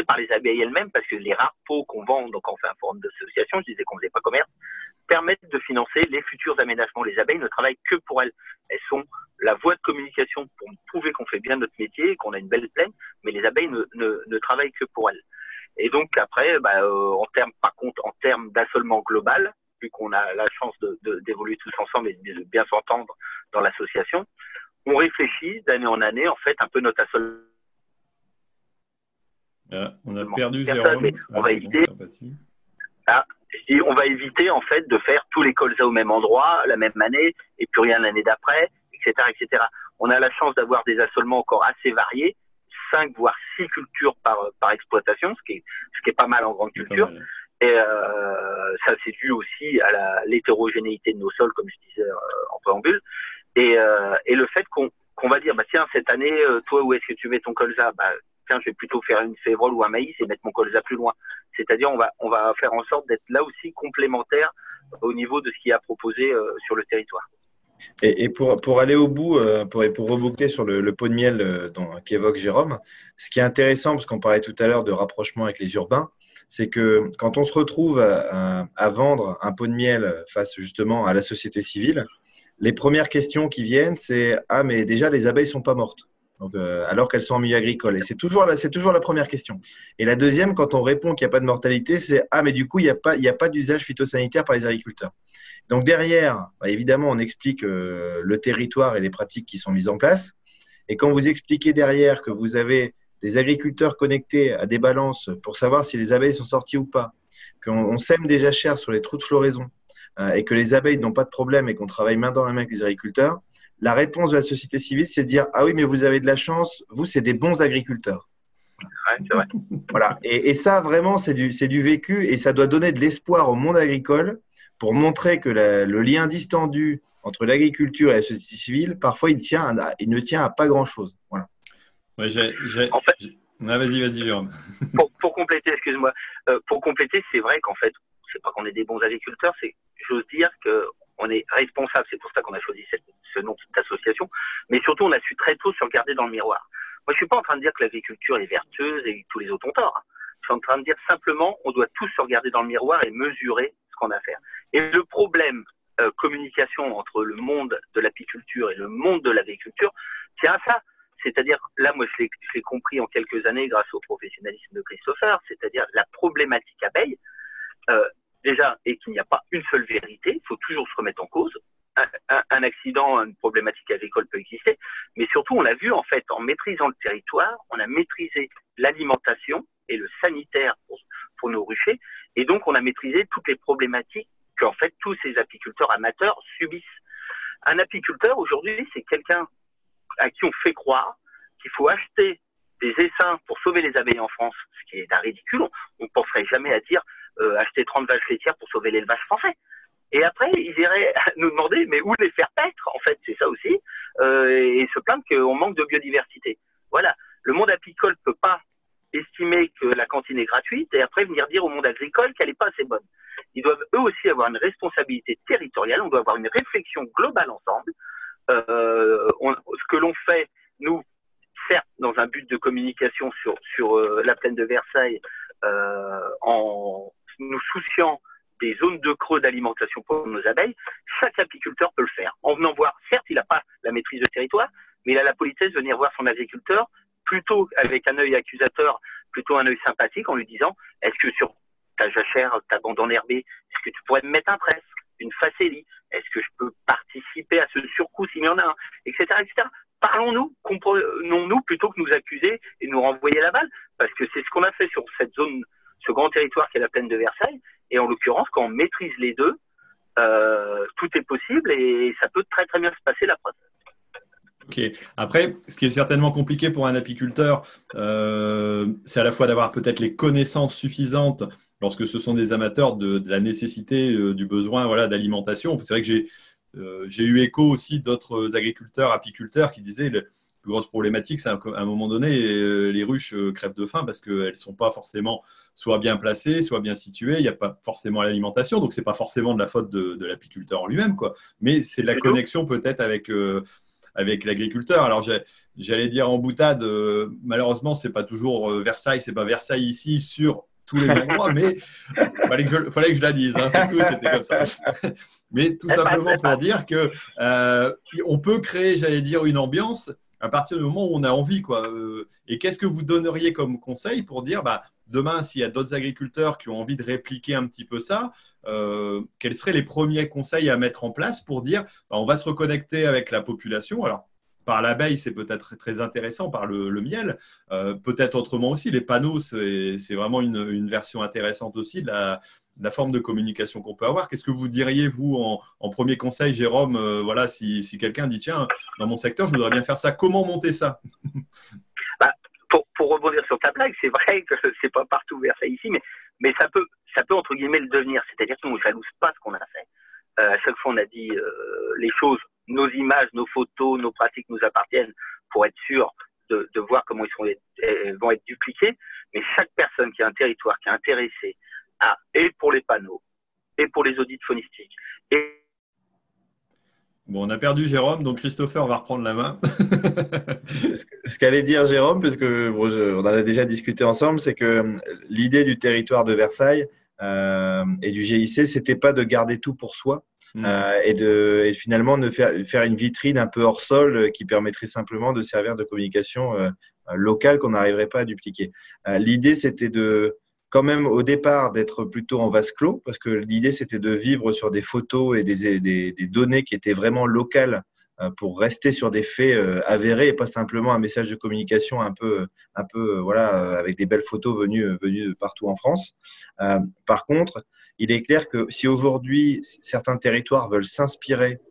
par les abeilles elles-mêmes, parce que les rares pots qu'on vend, donc on fait un forum d'association, je disais qu'on faisait pas commerce, permettent de financer les futurs aménagements. Les abeilles ne travaillent que pour elles. Elles sont la voie de communication pour prouver qu'on fait bien notre métier, qu'on a une belle plaine, mais les abeilles ne, ne, ne travaillent que pour elles. Et donc après, bah, euh, en termes, par contre, en termes d'assolement global, vu qu'on a la chance d'évoluer de, tous ensemble et de bien s'entendre dans l'association, on réfléchit d'année en année, en fait, un peu notre assolement ah, on a perdu Jérôme. on va éviter. Ah, on va éviter en fait de faire tous les colzas au même endroit la même année et puis rien l'année d'après, etc., etc. On a la chance d'avoir des assolements encore assez variés, 5 voire 6 cultures par, par exploitation, ce qui, est, ce qui est pas mal en grande culture. Et euh, ça, c'est dû aussi à l'hétérogénéité de nos sols, comme je disais euh, en préambule. Et, euh, et le fait qu'on qu'on va dire, bah tiens, cette année, euh, toi, où est-ce que tu mets ton colza? Bah, tiens, je vais plutôt faire une févrole ou un maïs et mettre mon colza plus loin. C'est-à-dire, on va, on va faire en sorte d'être là aussi complémentaire au niveau de ce qui est à proposer euh, sur le territoire. Et, pour, pour, aller au bout, euh, pour, pour reboucler sur le, pot de miel euh, qu'évoque Jérôme, ce qui est intéressant, parce qu'on parlait tout à l'heure de rapprochement avec les urbains, c'est que quand on se retrouve à, à, vendre un pot de miel face justement à la société civile, les premières questions qui viennent, c'est Ah, mais déjà, les abeilles sont pas mortes. Euh, alors qu'elles sont en milieu agricole. Et c'est toujours, la, première question. Et la deuxième, quand on répond qu'il n'y a pas de mortalité, c'est Ah, mais du coup, il n'y a pas, pas d'usage phytosanitaire par les agriculteurs. Donc derrière, bah, évidemment, on explique euh, le territoire et les pratiques qui sont mises en place. Et quand vous expliquez derrière que vous avez des agriculteurs connectés à des balances pour savoir si les abeilles sont sorties ou pas, qu'on sème déjà cher sur les trous de floraison euh, et que les abeilles n'ont pas de problème et qu'on travaille main dans la main avec les agriculteurs, la réponse de la société civile, c'est de dire Ah oui, mais vous avez de la chance, vous, c'est des bons agriculteurs. Ouais, c'est vrai. Voilà. Et, ça, vraiment, c'est du, du vécu et ça doit donner de l'espoir au monde agricole pour montrer que le lien distendu entre l'agriculture et la société civile, parfois, il, tient il ne tient à pas grand-chose. Voilà. Ouais, en fait, vas-y, vas-y, pour, pour, compléter, excuse-moi, euh, pour compléter, c'est vrai qu'en fait, c'est pas qu'on est des bons agriculteurs, c'est, j'ose dire que on est responsable, c'est pour ça qu'on a choisi ce nom mais surtout on a su très tôt se regarder dans le miroir. Moi je suis pas en train de dire que l'agriculture est vertueuse et tous les autres ont tort. Je suis en train de dire simplement on doit tous se regarder dans le miroir et mesurer ce qu'on a à faire. Et le problème euh, communication entre le monde de l'apiculture et le monde de l'agriculture tient à ça. C'est-à-dire, là, moi, je l'ai compris en quelques années grâce au professionnalisme de Christopher, c'est-à-dire la problématique abeille. Euh, déjà, et qu'il n'y a pas une seule vérité, il faut toujours se remettre en cause. Un, accident, une problématique agricole peut exister, mais surtout, on l'a vu en fait, en maîtrisant le territoire, on a maîtrisé l'alimentation et le sanitaire pour, nos ruchers, et donc on a maîtrisé toutes les problématiques qu'en fait tous ces apiculteurs amateurs subissent. Un apiculteur aujourd'hui, c'est quelqu'un à qui on fait croire qu'il faut acheter des essaims pour sauver les abeilles en France, ce qui est ridicule. On ne penserait jamais à dire euh, acheter 30 vaches laitières pour sauver l'élevage français. Et après, ils iraient nous demander, mais où les faire paître En fait, c'est ça aussi, euh, et se plaindre qu'on manque de biodiversité. Voilà, le monde apicole ne peut pas estimer que la cantine est gratuite et après venir dire au monde agricole qu'elle n'est pas assez bonne. Ils doivent eux aussi avoir une responsabilité territoriale, on doit avoir une réflexion globale ensemble. Euh, ce que l'on fait nous, certes, dans un but de communication sur, sur euh, la plaine de Versailles, en nous souciant des zones de creux d'alimentation pour nos abeilles, chaque apiculteur peut le faire. En venant voir, certes, il n'a pas la maîtrise de territoire, mais il a la politesse de venir voir son agriculteur, plutôt avec un œil accusateur, plutôt un œil sympathique, en lui disant, est-ce que sur ta jachère, ta bande enherbée, est-ce que tu pourrais me mettre un presse, une facélie? Est-ce que je peux participer à ce surcoût s'il y en a un, etc., etc. Parlons-nous, comprenons-nous plutôt que nous accuser et nous renvoyer la balle, parce que c'est ce qu'on a fait sur cette zone, ce grand territoire qui est la plaine de Versailles. Et en l'occurrence, quand on maîtrise les deux, euh, tout est possible et ça peut très très bien se passer la preuve. Ok. Après, ce qui est certainement compliqué pour un apiculteur, euh, c'est à la fois d'avoir peut-être les connaissances suffisantes lorsque ce sont des amateurs de, la nécessité, euh, du besoin voilà, d'alimentation. C'est vrai que j'ai eu écho aussi d'autres agriculteurs, apiculteurs qui disaient la plus grosse problématique, c'est à un moment donné, les ruches crèvent de faim parce qu'elles ne sont pas forcément soit bien placées, soit bien situées. Il n'y a pas forcément l'alimentation, donc ce n'est pas forcément de la faute de, de l'apiculteur en lui-même, quoi. Mais c'est la connexion peut-être avec avec l'agriculteur. Alors j'allais dire en boutade, euh, malheureusement c'est pas toujours euh, Versailles, c'est pas Versailles ici sur tous les endroits, mais il fallait, fallait, que je la dise. Hein, c'était comme ça. mais tout simplement pour dire que euh, on peut créer, j'allais dire, une ambiance à partir du moment où on a envie, quoi. et qu'est-ce que vous donneriez comme conseil pour dire, bah, demain, s'il y a d'autres agriculteurs qui ont envie de répliquer un petit peu ça, euh, quels seraient les premiers conseils à mettre en place pour dire bah, on va se reconnecter avec la population? Alors, par l'abeille, c'est peut-être très intéressant, par le, miel, euh, peut-être autrement aussi. Les panneaux, c'est vraiment une, version intéressante aussi de la, forme de communication qu'on peut avoir. Qu'est-ce que vous diriez, vous, en, premier conseil, Jérôme, euh, voilà, si, si quelqu'un dit, tiens, dans mon secteur, je voudrais bien faire ça, comment monter ça? Pour rebondir sur ta blague, c'est vrai que c'est pas partout vers ça ici, mais, mais ça peut, ça peut entre guillemets le devenir. C'est-à-dire qu'on ne jalouse pas ce qu'on a fait. Euh, à chaque fois, on a dit euh, les choses, nos images, nos photos, nos pratiques nous appartiennent pour être sûr de, voir comment ils sont, vont être dupliqués. Mais chaque personne qui a un territoire, qui est intéressée à, et pour les panneaux, et pour les audits phonistiques, et Bon, on a perdu Jérôme, donc Christopher va reprendre la main. ce qu'allait dire Jérôme, parce que on en a déjà discuté ensemble, c'est que euh, l'idée du territoire de Versailles euh, et du GIC, c'était pas de garder tout pour soi, hmm. euh, et, de, finalement de faire, faire, une vitrine un peu hors sol qui permettrait simplement de servir de communication locale qu'on n'arriverait pas à dupliquer. L'idée, c'était de quand même au départ d'être plutôt en vase clos, parce que l'idée c'était de vivre sur des photos et des, des, données qui étaient vraiment locales euh, pour rester sur des faits euh, avérés et pas simplement un message de communication un peu, un peu euh, voilà, avec des belles photos venues, venues de partout en France. par contre, il est clair que si aujourd'hui certains territoires veulent s'inspirer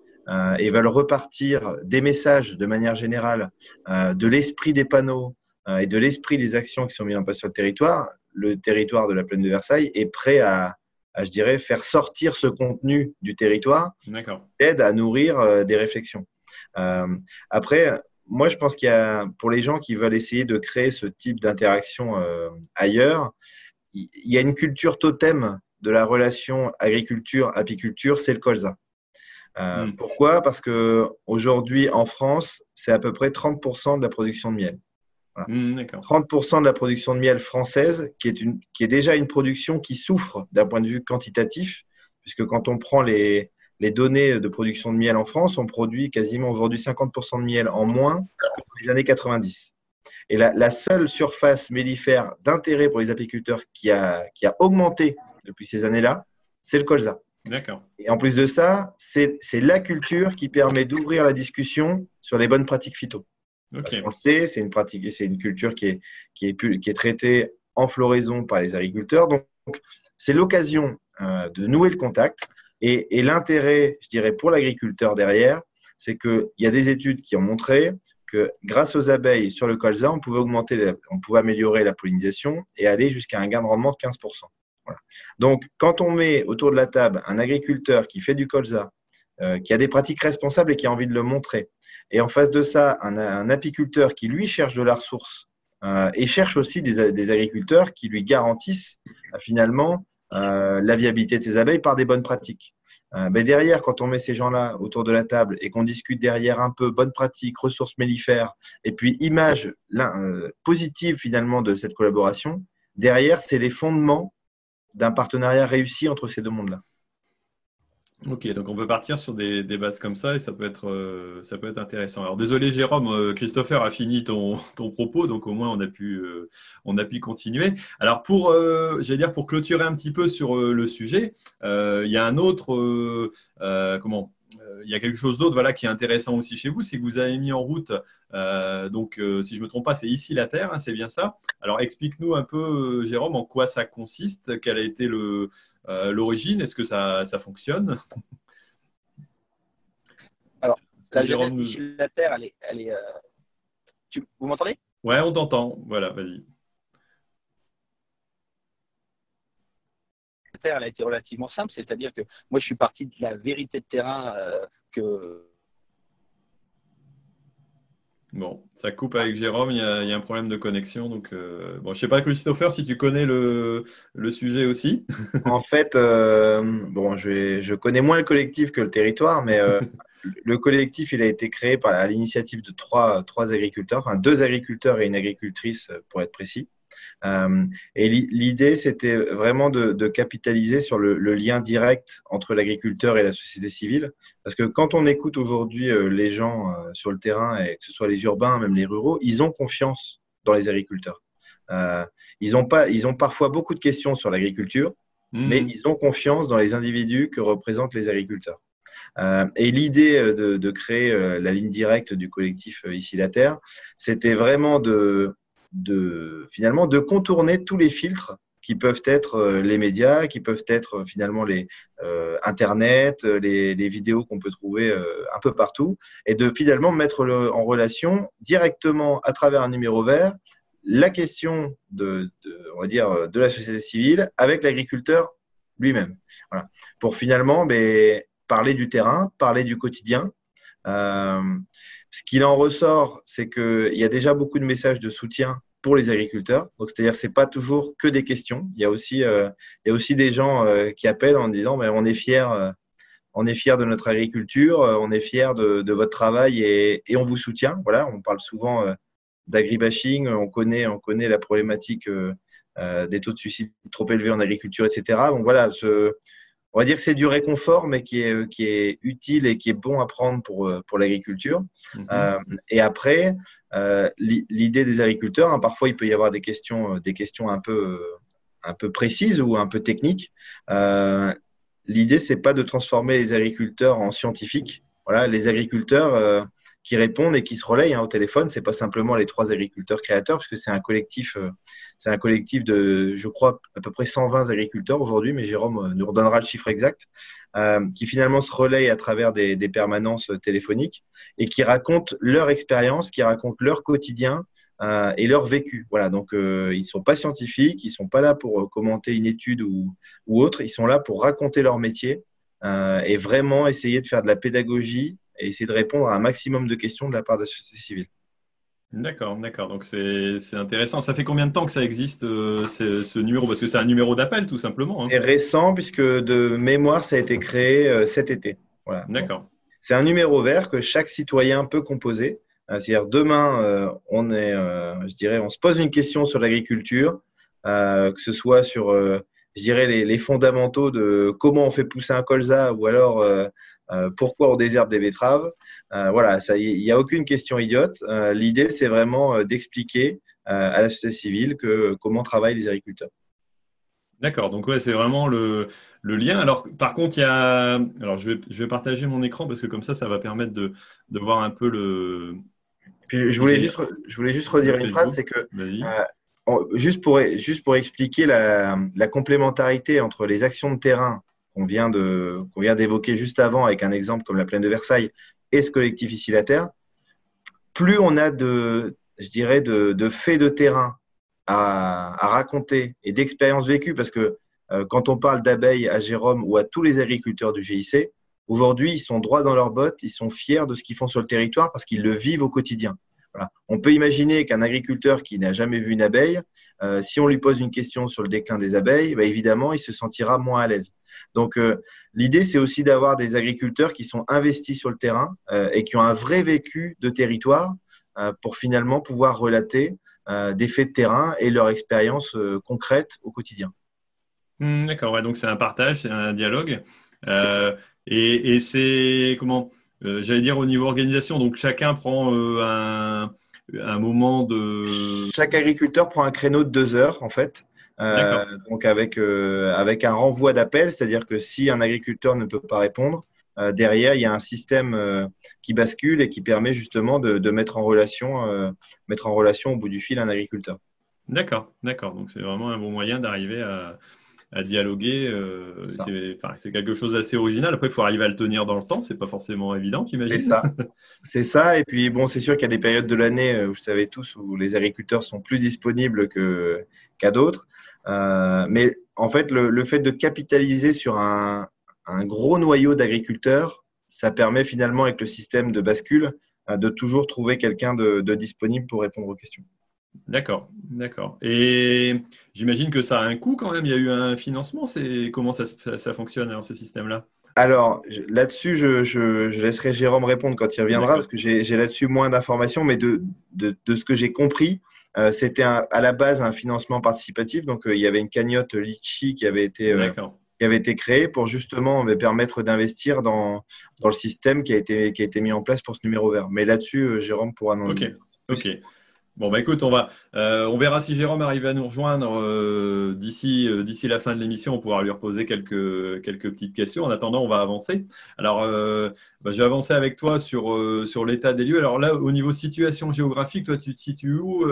et veulent repartir des messages de manière générale, de l'esprit des panneaux et de l'esprit des actions qui sont mises en place sur le territoire, le territoire de la plaine de Versailles est prêt à, je dirais, faire sortir ce contenu du territoire, aide à nourrir euh, des réflexions. Euh, après, moi, je pense qu'il y a, pour les gens qui veulent essayer de créer ce type d'interaction euh, ailleurs, il y a une culture totem de la relation agriculture-apiculture, c'est le colza. Hmm. Pourquoi? Parce que aujourd'hui, en France, c'est à peu près 30% de la production de miel. 30% mmh, de la production de miel française, qui est, une, qui est déjà une production qui souffre d'un point de vue quantitatif, puisque quand on prend les, les données de production de miel en France, on produit quasiment aujourd'hui 50% de miel en moins que dans les années 90. Et la, la seule surface mellifère d'intérêt pour les apiculteurs qui a, qui a augmenté depuis ces années-là, c'est le colza. D'accord. Et en plus de ça, c'est la culture qui permet d'ouvrir la discussion sur les bonnes pratiques phyto. Parce qu'on le sait, c'est une pratique, c'est une culture qui est, qui, est, qui est traitée en floraison par les agriculteurs. Donc, c'est l'occasion euh, de nouer le contact. Et, et l'intérêt, je dirais, pour l'agriculteur derrière, c'est qu'il y a des études qui ont montré que grâce aux abeilles sur le colza, on pouvait, augmenter, on pouvait améliorer la pollinisation et aller jusqu'à un gain de rendement de 15%. Voilà. Donc, quand on met autour de la table un agriculteur qui fait du colza, euh, qui a des pratiques responsables et qui a envie de le montrer, et en face de ça, un, apiculteur qui, lui, cherche de la ressource euh, et cherche aussi des, agriculteurs qui lui garantissent euh, finalement la viabilité de ces abeilles par des bonnes pratiques. mais derrière, quand on met ces gens-là autour de la table et qu'on discute derrière un peu bonnes pratiques, ressources mellifères, et puis image positive finalement de cette collaboration, derrière, c'est les fondements d'un partenariat réussi entre ces deux mondes-là. Ok, donc on peut partir sur des, bases comme ça et ça peut être, euh, ça peut être intéressant. Alors désolé Jérôme, euh, Christopher a fini ton, ton, propos, donc au moins on a pu, euh, on a pu continuer. Alors pour, dire pour clôturer un petit peu sur le sujet, il y a un autre, comment il y a quelque chose d'autre voilà, qui est intéressant aussi chez vous, c'est que vous avez mis en route, donc si je ne me trompe pas, c'est ici la Terre, hein, c'est bien ça. Alors explique-nous un peu, Jérôme, en quoi ça consiste, quel a été le, euh, l'origine, est-ce que ça, ça fonctionne? Alors, la genèse de la Terre, elle est. Elle est euh, vous m'entendez? Ouais, on t'entend. Voilà, vas-y. La Terre, elle a été relativement simple, c'est-à-dire que moi, je suis parti de la vérité de terrain euh, que Bon, ça coupe avec Jérôme, il y a, un problème de connexion. Donc, euh, bon, je ne sais pas, Christopher, si tu connais le, sujet aussi. en fait, euh, bon, je, je, connais moins le collectif que le territoire, mais euh, le collectif, il a été créé par l'initiative de trois, trois agriculteurs, enfin deux agriculteurs et une agricultrice, pour être précis. Euh, et l'idée, c'était vraiment de, capitaliser sur le, lien direct entre l'agriculteur et la société civile. Parce que quand on écoute aujourd'hui euh, les gens euh, sur le terrain, et que ce soit les urbains, même les ruraux, ils ont confiance dans les agriculteurs. ils, ont pas, ils ont parfois beaucoup de questions sur l'agriculture, mmh. mais ils ont confiance dans les individus que représentent les agriculteurs. et l'idée de, de, créer la ligne directe du collectif Ici la Terre, c'était vraiment de, de finalement de contourner tous les filtres qui peuvent être euh, les médias, qui peuvent être euh, finalement les euh, Internet, les, vidéos qu'on peut trouver un peu partout, et de finalement mettre en relation directement à travers un numéro vert la question de, on va dire, de la société civile avec l'agriculteur lui-même. Pour finalement mais, ben, parler du terrain, parler du quotidien. Ce qu'il en ressort, c'est qu'il y a déjà beaucoup de messages de soutien pour les agriculteurs. Donc, c'est-à-dire, c'est pas toujours que des questions. Il y a aussi, euh, des gens euh, qui appellent en disant, mais on est fiers, euh, on est fiers de notre agriculture, on est fiers de, votre travail et, on vous soutient. Voilà, on parle souvent d'agribashing, on connaît, on connaît la problématique des taux de suicide trop élevés en agriculture, etc. Donc voilà, on va dire que c'est du réconfort, mais qui est, qui est utile et qui est bon à prendre pour, euh, pour l'agriculture. Mhm. Euh, et après, euh, l'idée des agriculteurs, hein, parfois il peut y avoir des questions, des questions un, peu, un peu précises ou un peu techniques. l'idée, c'est pas de transformer les agriculteurs en scientifiques. Voilà, les agriculteurs qui répondent et qui se relayent hein, au téléphone. C'est pas simplement les trois agriculteurs créateurs, puisque c'est un collectif, euh, c'est un collectif de, je crois, à peu près 120 agriculteurs aujourd'hui, mais Jérôme euh, nous redonnera le chiffre exact, euh, qui finalement se relayent à travers des, permanences téléphoniques et qui racontent leur expérience, qui racontent leur quotidien. et leur vécu. Voilà, donc ils ne sont pas scientifiques, ils ne sont pas là pour commenter une étude ou autre, ils sont là pour raconter leur métier et vraiment essayer de faire de la pédagogie et essayer de répondre à un maximum de questions de la part de la société civile. D'accord, d'accord. Donc c'est intéressant. Ça fait combien de temps que ça existe euh, ce numéro? Parce que c'est un numéro d'appel tout simplement. Hein. C'est récent puisque de mémoire ça a été créé euh, cet été. Voilà. D'accord. C'est un numéro vert que chaque citoyen peut composer. Euh, c'est-à-dire demain, on est, je dirais, on se pose une question sur l'agriculture, que ce soit sur, je dirais, les, les, fondamentaux de comment on fait pousser un colza ou alors euh, pourquoi on désherbe des betteraves. Euh, voilà, il n'y a aucune question idiote. Euh, l'idée, c'est vraiment d'expliquer à la société civile que, comment travaillent les agriculteurs. D'accord, donc ouais, c'est vraiment le, lien. Alors, par contre, il y a. Alors, je vais, je vais, partager mon écran parce que comme ça, ça va permettre de, de voir un peu le. Puis, je, voulais juste, je voulais juste redire une phrase c'est que. juste, pour, juste pour expliquer la, la, complémentarité entre les actions de terrain qu'on vient de qu'on vient d'évoquer juste avant avec un exemple comme la plaine de Versailles et ce collectif ici la Terre, plus on a de je dirais de, faits de terrain à, raconter et d'expériences vécues parce que euh, quand on parle d'abeilles à Jérôme ou à tous les agriculteurs du GIC, aujourd'hui, ils sont droits dans leurs bottes, ils sont fiers de ce qu'ils font sur le territoire parce qu'ils le vivent au quotidien. On peut imaginer qu'un agriculteur qui n'a jamais vu une abeille, euh, si on lui pose une question sur le déclin des abeilles, bah, évidemment, il se sentira moins à l'aise. Donc, euh, l'idée, c'est aussi d'avoir des agriculteurs qui sont investis sur le terrain euh, et qui ont un vrai vécu de territoire pour finalement pouvoir relater des faits de terrain et leur expérience concrète au quotidien. Hmm, d'accord, donc c'est un partage, c'est un dialogue. et c'est comment? J'allais dire au niveau organisation, donc chacun prend euh, un, un, moment de. Chaque agriculteur prend un créneau de deux heures en fait. Euh, donc avec, avec un renvoi d'appel, c'est-à-dire que si un agriculteur ne peut pas répondre, derrière il y a un système qui bascule et qui permet justement de, de mettre en relation, mettre en relation au bout du fil un agriculteur. D'accord, d'accord. Donc c'est vraiment un bon moyen d'arriver à, à dialoguer. Euh, c'est quelque chose d'assez original. Après, il faut arriver à le tenir dans le temps. C'est pas forcément évident, j'imagine. C'est ça. c'est ça. Et puis, bon, c'est sûr qu'il y a des périodes de l'année, euh, vous savez tous, où les agriculteurs sont plus disponibles qu'à d'autres. Euh, mais en fait, le, fait de capitaliser sur un, gros noyau d'agriculteurs, ça permet finalement, avec le système de bascule, de toujours trouver quelqu'un de disponible pour répondre aux questions. D'accord, d'accord. Et j'imagine que ça a un coût quand même. Il y a eu un financement. C'est comment ça, ça fonctionne alors ce système-là? Alors là-dessus, je, laisserai Jérôme répondre quand il reviendra parce que j'ai là-dessus moins d'informations, mais de, de, ce que j'ai compris, euh, c'était à la base un financement participatif. Donc euh, il y avait une cagnotte Litchi qui avait été euh, qui avait été créée pour justement permettre d'investir dans, dans, le système qui a été qui a été mis en place pour ce numéro vert. Mais là-dessus, Jérôme pourra nous. Ok. Ok. Bon, bah écoute, on, va, euh, on verra si Jérôme arrive à nous rejoindre euh, d'ici euh, d'ici la fin de l'émission. On pourra lui reposer quelques, quelques petites questions. En attendant, on va avancer. Alors, bah, je vais avancer avec toi sur, sur l'état des lieux. Alors là, au niveau situation géographique, toi, tu te situes où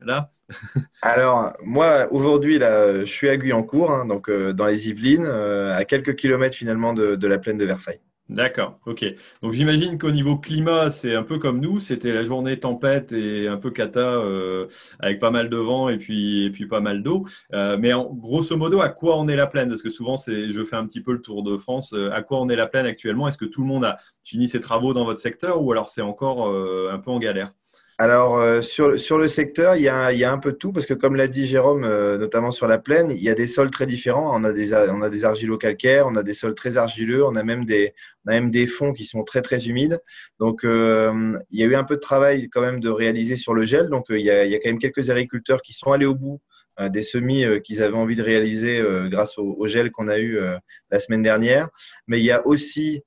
là? Alors, moi, aujourd'hui, là, je suis à Guyancourt, hein, donc dans les Yvelines, à quelques kilomètres finalement de la plaine de Versailles. D'accord, ok. Donc j'imagine qu'au niveau climat, c'est un peu comme nous, c'était la journée tempête et un peu cata euh, avec pas mal de vent et puis, et puis pas mal d'eau. Euh, mais en, grosso modo, à quoi on est la plaine? Parce que souvent, c'est, je fais un petit peu le tour de France. Euh, à quoi on est la plaine actuellement? Est-ce que tout le monde a fini ses travaux dans votre secteur ou alors c'est encore un peu en galère? Alors, euh, sur, sur, le secteur, il y, a, il y, a, un peu de tout, parce que comme l'a dit Jérôme, euh, notamment sur la plaine, il y a des sols très différents. On a des, on a des argilo-calcaires, on a des sols très argileux, on a, même des, on a même des fonds qui sont très, très humides. Donc, euh, il y a eu un peu de travail quand même de réaliser sur le gel. Donc, il y a, il y a quand même quelques agriculteurs qui sont allés au bout des semis qu'ils avaient envie de réaliser grâce au gel qu'on a eu la semaine dernière. Mais il y a aussi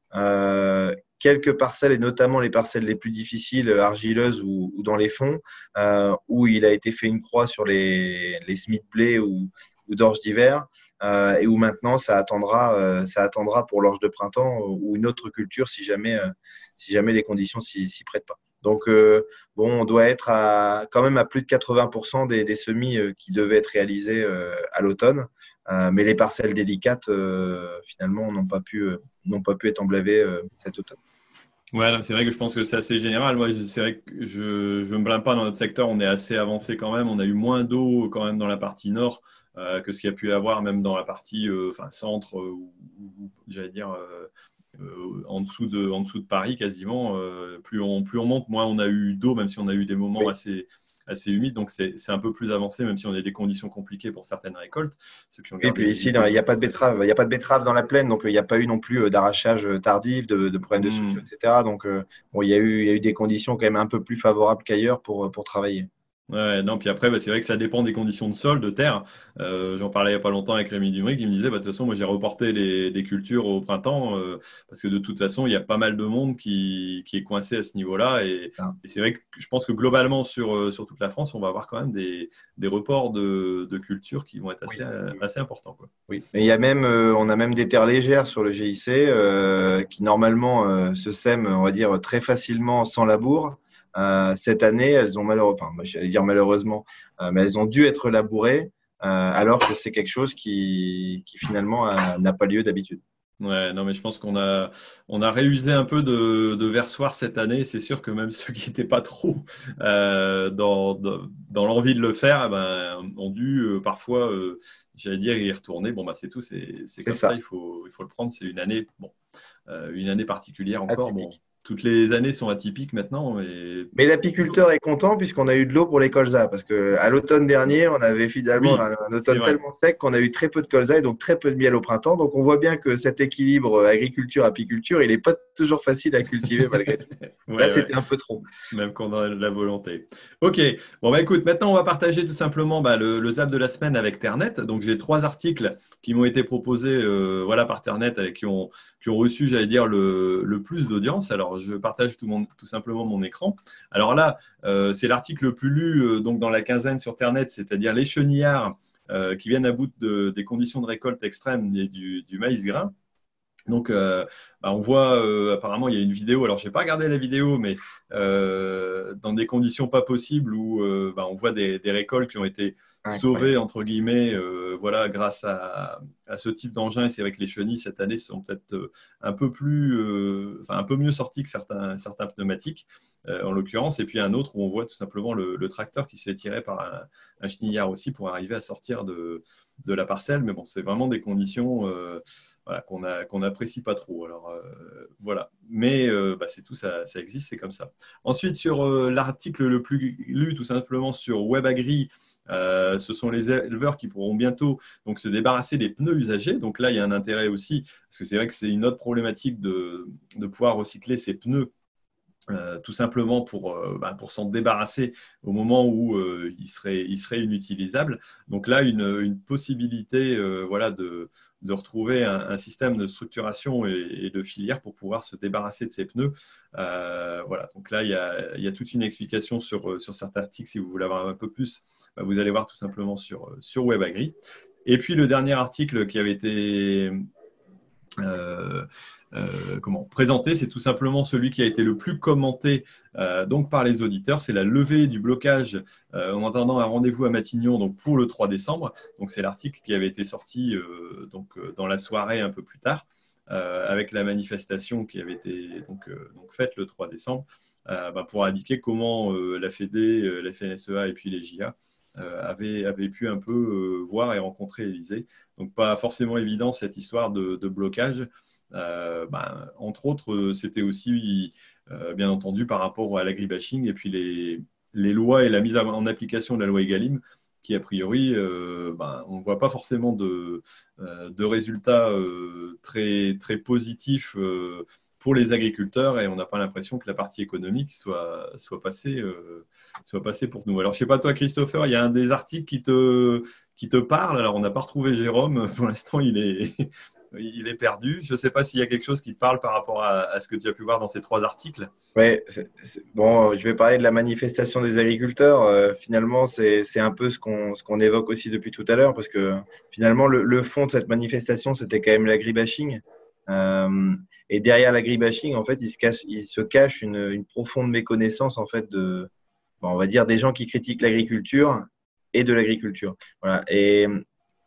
quelques parcelles, et notamment les parcelles les plus difficiles, euh, argileuses ou, dans les fonds, euh, où il a été fait une croix sur les, les Smith Play ou, ou d'orge d'hiver, euh, et où maintenant ça attendra, ça attendra pour l'orge de printemps ou une autre culture si jamais, si jamais les conditions s'y prêtent pas. Donc, bon, on doit être à, quand même à plus de 80% des, semis qui devaient être réalisés à l'automne. mais les parcelles délicates, finalement, n'ont pas, pu, n'ont pas pu être emblavées cet automne. Ouais, c'est vrai que je pense que c'est assez général. Moi, c'est vrai que je ne me blâme pas dans notre secteur. On est assez avancé quand même. On a eu moins d'eau quand même dans la partie nord euh, que ce qu'il y a pu y avoir même dans la partie euh, enfin, centre euh, ou, j'allais dire en, dessous de, en dessous de Paris quasiment. plus, on, plus on monte, moins on a eu d'eau, même si on a eu des moments assez, assez humide, donc c'est un peu plus avancé, même si on a des conditions compliquées pour certaines récoltes. et puis ici, il n'y a pas de betterave, il n'y a pas de betterave dans la plaine, donc il n'y a pas eu non plus euh, d'arrachage euh, tardif, de, problèmes de structure, hmm. etc. Donc euh, bon, il y, a eu, il y a eu des conditions quand même un peu plus favorables qu'ailleurs pour, pour travailler. Ouais, non, puis après, bah, c'est vrai que ça dépend des conditions de sol, de terre. Euh, j'en parlais il n'y a pas longtemps avec Rémi Dumry qui me disait, bah, de toute façon, moi j'ai reporté les, cultures au printemps euh, parce que de toute façon, il y a pas mal de monde qui, est coincé à ce niveau-là. Et, c'est vrai que je pense que globalement, sur, euh, sur toute la France, on va avoir quand même des, reports de, de cultures qui vont être assez, assez importants. Quoi. Oui, mais il y a même, on a même des terres légères sur le GIC qui normalement se sèment, on va dire, très facilement sans labour. Euh, cette année, elles ont malheureusement, enfin, j'allais dire malheureusement, euh, mais elles ont dû être labourées, euh, alors que c'est quelque chose qui, qui finalement n'a pas lieu d'habitude. Ouais, non, mais je pense qu'on a, on a réusé un peu de, de versoir cette année. C'est sûr que même ceux qui n'étaient pas trop dans, dans, l'envie de le faire, eh ben, ont dû parfois, j'allais dire, y retourner. Bon, bah, c'est tout, c'est comme ça. Il, faut, il faut le prendre. C'est une année, bon, une année particulière encore. Bon, toutes les années sont atypiques maintenant. Mais l'apiculteur est content puisqu'on a eu de l'eau pour les colzas. Parce qu'à l'automne dernier, on avait finalement un, automne tellement sec qu'on a eu très peu de colzas et donc très peu de miel au printemps. Donc on voit bien que cet équilibre agriculture-apiculture, il n'est pas toujours facile à cultiver malgré tout. Là, c'était un peu trop. Même qu'on a la volonté. Ok. Bon, bah écoute, maintenant, on va partager tout simplement bah, le, zap de la semaine avec Ternet. Donc j'ai trois articles qui m'ont été proposés euh, voilà, par Ternet et qui ont, qui ont reçu, j'allais dire, le, le plus d'audience. Alors, je partage tout, simplement mon écran. Alors là, euh, c'est l'article le plus lu euh, donc dans la quinzaine sur Internet, c'est-à-dire les chenillards euh, qui viennent à bout de, des conditions de récolte extrêmes et du, maïs grain. Donc, bah, on voit apparemment il y a une vidéo. Alors, je n'ai pas regardé la vidéo, mais dans des conditions pas possibles où bah, on voit des, des, récoltes qui ont été sauvé entre guillemets, euh, voilà, grâce à, ce type d'engin. Et c'est vrai que les chenilles cette année sont peut-être euh, un peu plus, euh, un peu mieux sorties que certains, certains pneumatiques, en l'occurrence. Et puis un autre où on voit tout simplement le, tracteur qui se fait tirer par un, un, chenillard aussi pour arriver à sortir de, de la parcelle. Mais bon, c'est vraiment des conditions voilà, qu'on n'apprécie pas trop. Alors voilà, mais bah, c'est tout, ça, existe, c'est comme ça. Ensuite sur l'article le plus lu, tout simplement sur WebAgri. Euh, ce sont les éleveurs qui pourront bientôt donc, se débarrasser des pneus usagés. Donc là, il y a un intérêt aussi, parce que c'est vrai que c'est une autre problématique de, pouvoir recycler ces pneus euh, tout simplement pour, euh, bah, pour s'en débarrasser au moment où ils, seraient, il serait inutilisables. Donc là, une, une possibilité voilà, de, de retrouver un, système de structuration et, de filière pour pouvoir se débarrasser de ces pneus. Euh, voilà, donc là, il y, a, toute une explication sur, sur cet article. Si vous voulez avoir un peu plus, bah, vous allez voir tout simplement sur, sur WebAgri. Et puis le dernier article qui avait été euh, euh, comment présenté, c'est tout simplement celui qui a été le plus commenté euh, donc par les auditeurs. C'est la levée du blocage en attendant un rendez-vous à Matignon pour le 3 décembre. C'est l'article qui avait été sorti dans la soirée un peu plus tard. avec la manifestation qui avait été faite le 3 décembre bah, pour indiquer comment la FED, la FNSEA et puis les JA avaient, pu un peu voir et rencontrer Élysée. Donc pas forcément évident cette histoire de, blocage. Euh, ben, entre autres, c'était aussi, euh, bien entendu, par rapport à l'agribashing et puis les, lois et la mise en application de la loi Egalim, qui a priori, euh, ben, on ne voit pas forcément de, résultats très positifs pour les agriculteurs et on n'a pas l'impression que la partie économique soit, soit, passée, soit passée pour nous. Alors, je ne sais pas, toi, Christopher, il y a un des articles qui te, qui te parle. Alors, on n'a pas retrouvé Jérôme. Pour l'instant, il est, il est perdu. Je ne sais pas s'il y a quelque chose qui te parle par rapport à, ce que tu as pu voir dans ces trois articles. Oui, bon, je vais parler de la manifestation des agriculteurs. Euh, finalement, c'est un peu ce qu'on qu'on évoque aussi depuis tout à l'heure, parce que finalement, le, fond de cette manifestation, c'était quand même l'agribashing. Euh, et derrière l'agribashing, en fait, il se cache, une, profonde méconnaissance en fait de, on va dire, des gens qui critiquent l'agriculture et de l'agriculture. Voilà. Et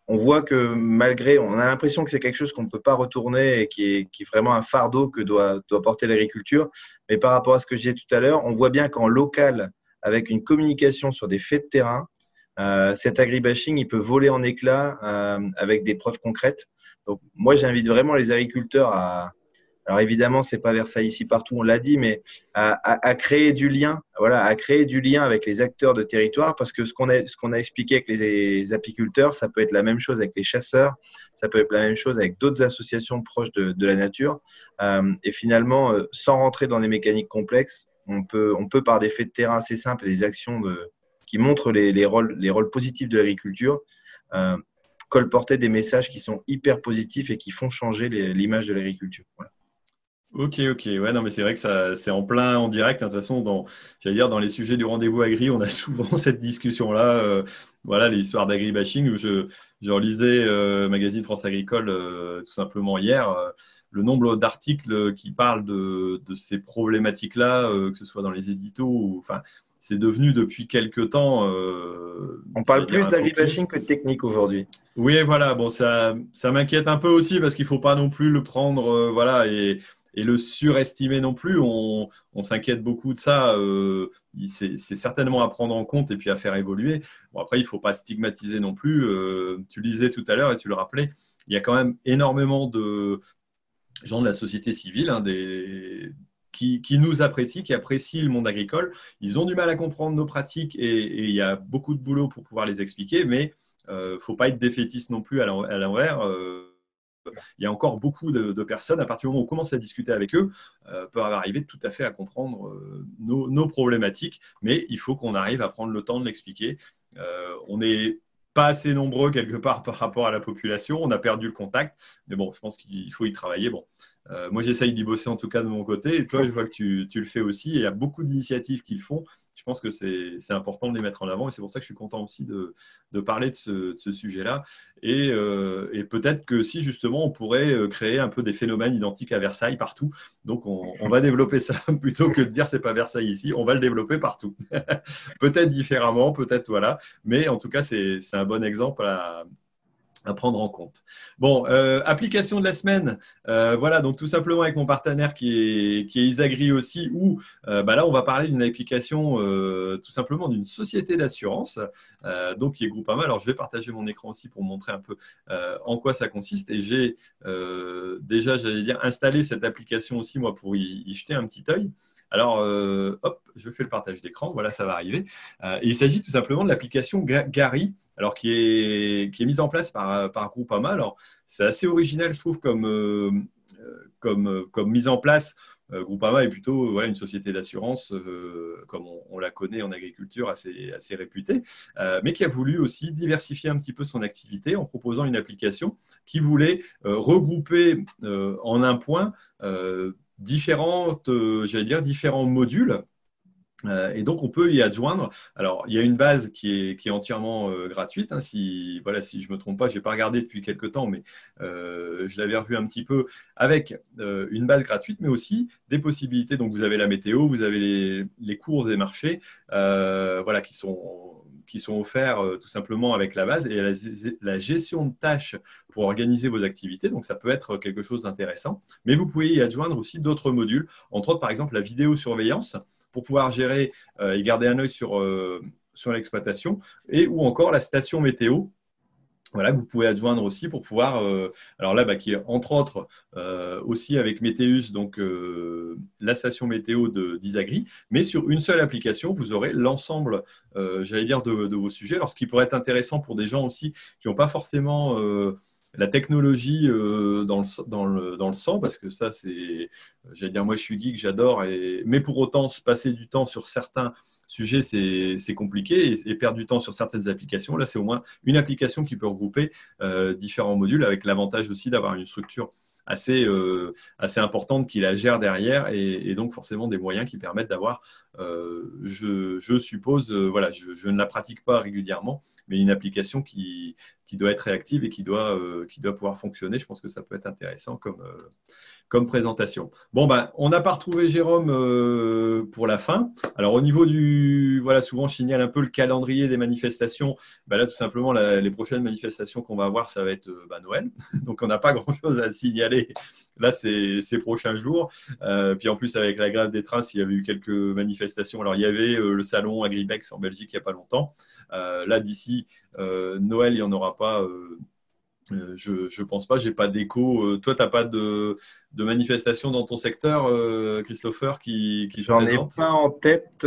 on voit que malgré, on a l'impression que c'est quelque chose qu'on ne peut pas retourner et qui est, vraiment un fardeau que doit, porter l'agriculture. Mais par rapport à ce que disais tout à l'heure, on voit bien qu'en local, avec une communication sur des faits de terrain, euh, cet agribashing, il peut voler en éclats euh, avec des preuves concrètes. Donc, moi, j'invite vraiment les agriculteurs à, alors évidemment, c'est pas Versailles ici partout, on l'a dit, mais à, créer du lien, voilà, à créer du lien avec les acteurs de territoire, parce que ce qu'on a, ce qu'on a expliqué avec les, apiculteurs, ça peut être la même chose avec les chasseurs, ça peut être la même chose avec d'autres associations proches de, la nature. Euh, et finalement, euh, sans rentrer dans des mécaniques complexes, on peut, on peut par des faits de terrain assez simples et des actions qui montrent les, rôles, les rôles positifs de l'agriculture. Euh, colporter des messages qui sont hyper positifs et qui font changer l'image de l'agriculture. Voilà. Ok, ok. Ouais, non, mais c'est vrai que ça, c'est en plein en direct. Hein. De toute façon, dans, j'allais dire, dans les sujets du rendez-vous agri, on a souvent cette discussion-là. Euh, voilà, l'histoire d'agri-bashing. Où je, je relisais euh, magazine France Agricole euh, tout simplement hier. Euh, le nombre d'articles qui parlent de, de ces problématiques-là, que ce soit dans les éditos, ou, enfin, c'est devenu depuis quelques temps. on parle plus d'agri-bashing que de technique aujourd'hui. Oui, voilà. Bon, ça, ça m'inquiète un peu aussi parce qu'il faut pas non plus le prendre, voilà, et et le surestimer non plus. On, s'inquiète beaucoup de ça. Euh, c'est certainement à prendre en compte et puis à faire évoluer. Bon, après, il ne faut pas stigmatiser non plus. Euh, tu le disais tout à l'heure et tu le rappelais, il y a quand même énormément de gens de la société civile, hein, qui, nous apprécient, qui apprécient le monde agricole. Ils ont du mal à comprendre nos pratiques et, il y a beaucoup de boulot pour pouvoir les expliquer, mais il ne faut pas être défaitiste non plus à l'envers il y a encore beaucoup de, personnes, à partir du moment où on commence à discuter avec eux, euh, peuvent arriver tout à fait à comprendre euh, nos, problématiques, mais il faut qu'on arrive à prendre le temps de l'expliquer. Euh, on n'est pas assez nombreux quelque part par rapport à la population, on a perdu le contact, mais bon, je pense qu'il faut y travailler. Euh, moi, j'essaye d'y bosser en tout cas de mon côté. Et toi, je vois que tu, le fais aussi. il y a beaucoup d'initiatives qu'ils font. Je pense que c'est important de les mettre en avant. Et c'est pour ça que je suis content aussi de, parler de ce, sujet-là. Euh, et, peut-être que si justement, on pourrait euh, créer un peu des phénomènes identiques à Versailles partout. Donc, on, va développer ça plutôt que de dire c'est pas Versailles ici. On va le développer partout. peut-être différemment, peut-être voilà. Mais en tout cas, c'est un bon exemple à, à prendre en compte. Bon, euh, application de la semaine, euh, voilà, donc tout simplement avec mon partenaire qui est, Isagri aussi, où euh, bah là, on va parler d'une application tout simplement d'une société d'assurance, donc qui est Groupama. Alors, je vais partager mon écran aussi pour montrer un peu en quoi ça consiste. Et j'ai déjà, j'allais dire, installé cette application aussi, moi, pour y, y jeter un petit œil. Alors, hop, je fais le partage d'écran, voilà, ça va arriver. il s'agit tout simplement de l'application Gary alors qui est, qui est mise en place par, par Groupama. Alors, c'est assez original, je trouve, comme, euh, mise en place. Euh, Groupama est plutôt une société d'assurance, euh, comme on, la connaît en agriculture, assez réputée, mais qui a voulu aussi diversifier un petit peu son activité en proposant une application qui voulait regrouper en un point différentes, j'allais dire, différents modules euh, et donc, on peut y adjoindre. Alors, il y a une base qui est, qui est entièrement euh, gratuite. Hein, si, voilà, si je ne me trompe pas, je n'ai pas regardé depuis quelques temps, mais euh, je l'avais revu un petit peu avec une base gratuite, mais aussi des possibilités. Donc, vous avez la météo, vous avez les, les cours des marchés, voilà, qui sont qui sont offerts tout simplement avec la base et la, la, gestion de tâches pour organiser vos activités. Donc, ça peut être quelque chose d'intéressant. Mais vous pouvez y adjoindre aussi d'autres modules, entre autres, par exemple, la vidéosurveillance pour pouvoir gérer euh, et garder un œil sur, euh, sur l'exploitation, et ou encore la station météo. Voilà, que vous pouvez adjoindre aussi pour pouvoir, euh, alors là, bah, qui est entre autres aussi avec Météus, donc la station météo d'Isagri, mais sur une seule application, vous aurez l'ensemble, j'allais dire, de, de, vos sujets. Alors, ce qui pourrait être intéressant pour des gens aussi qui n'ont pas forcément la technologie euh, dans, le, dans, sang, parce que ça, c'est, j'allais dire, moi je suis geek, j'adore, et, mais pour autant, se passer du temps sur certains sujets, c'est compliqué, et, perdre du temps sur certaines applications, là, c'est au moins une application qui peut regrouper euh, différents modules, avec l'avantage aussi d'avoir une structure assez, euh, assez importante qui la gère derrière et, donc forcément des moyens qui permettent d'avoir, euh, je, suppose, euh, voilà, je, je, ne la pratique pas régulièrement, mais une application qui, qui doit être réactive et qui doit, qui doit pouvoir fonctionner. Je pense que ça peut être intéressant comme, comme présentation. Bon, ben, on n'a pas retrouvé Jérôme euh, pour la fin. Alors, au niveau du. Voilà, souvent, je signale un peu le calendrier des manifestations. Ben là, tout simplement, les prochaines manifestations qu'on va avoir, ça va être euh, ben, Noël. Donc, on n'a pas grand-chose à signaler là, ces, ces prochains jours. Euh, puis, en plus, avec la grève des trains, il y avait eu quelques manifestations. Alors, il y avait le salon Agribex en Belgique il n'y a pas longtemps. là, d'ici Noël, il n'y en aura pas euh, je ne pense pas, j'ai pas d'écho. Euh, toi, tu n'as pas de, de, manifestation dans ton secteur, euh, Christopher, qui, qui J'en ai pas en tête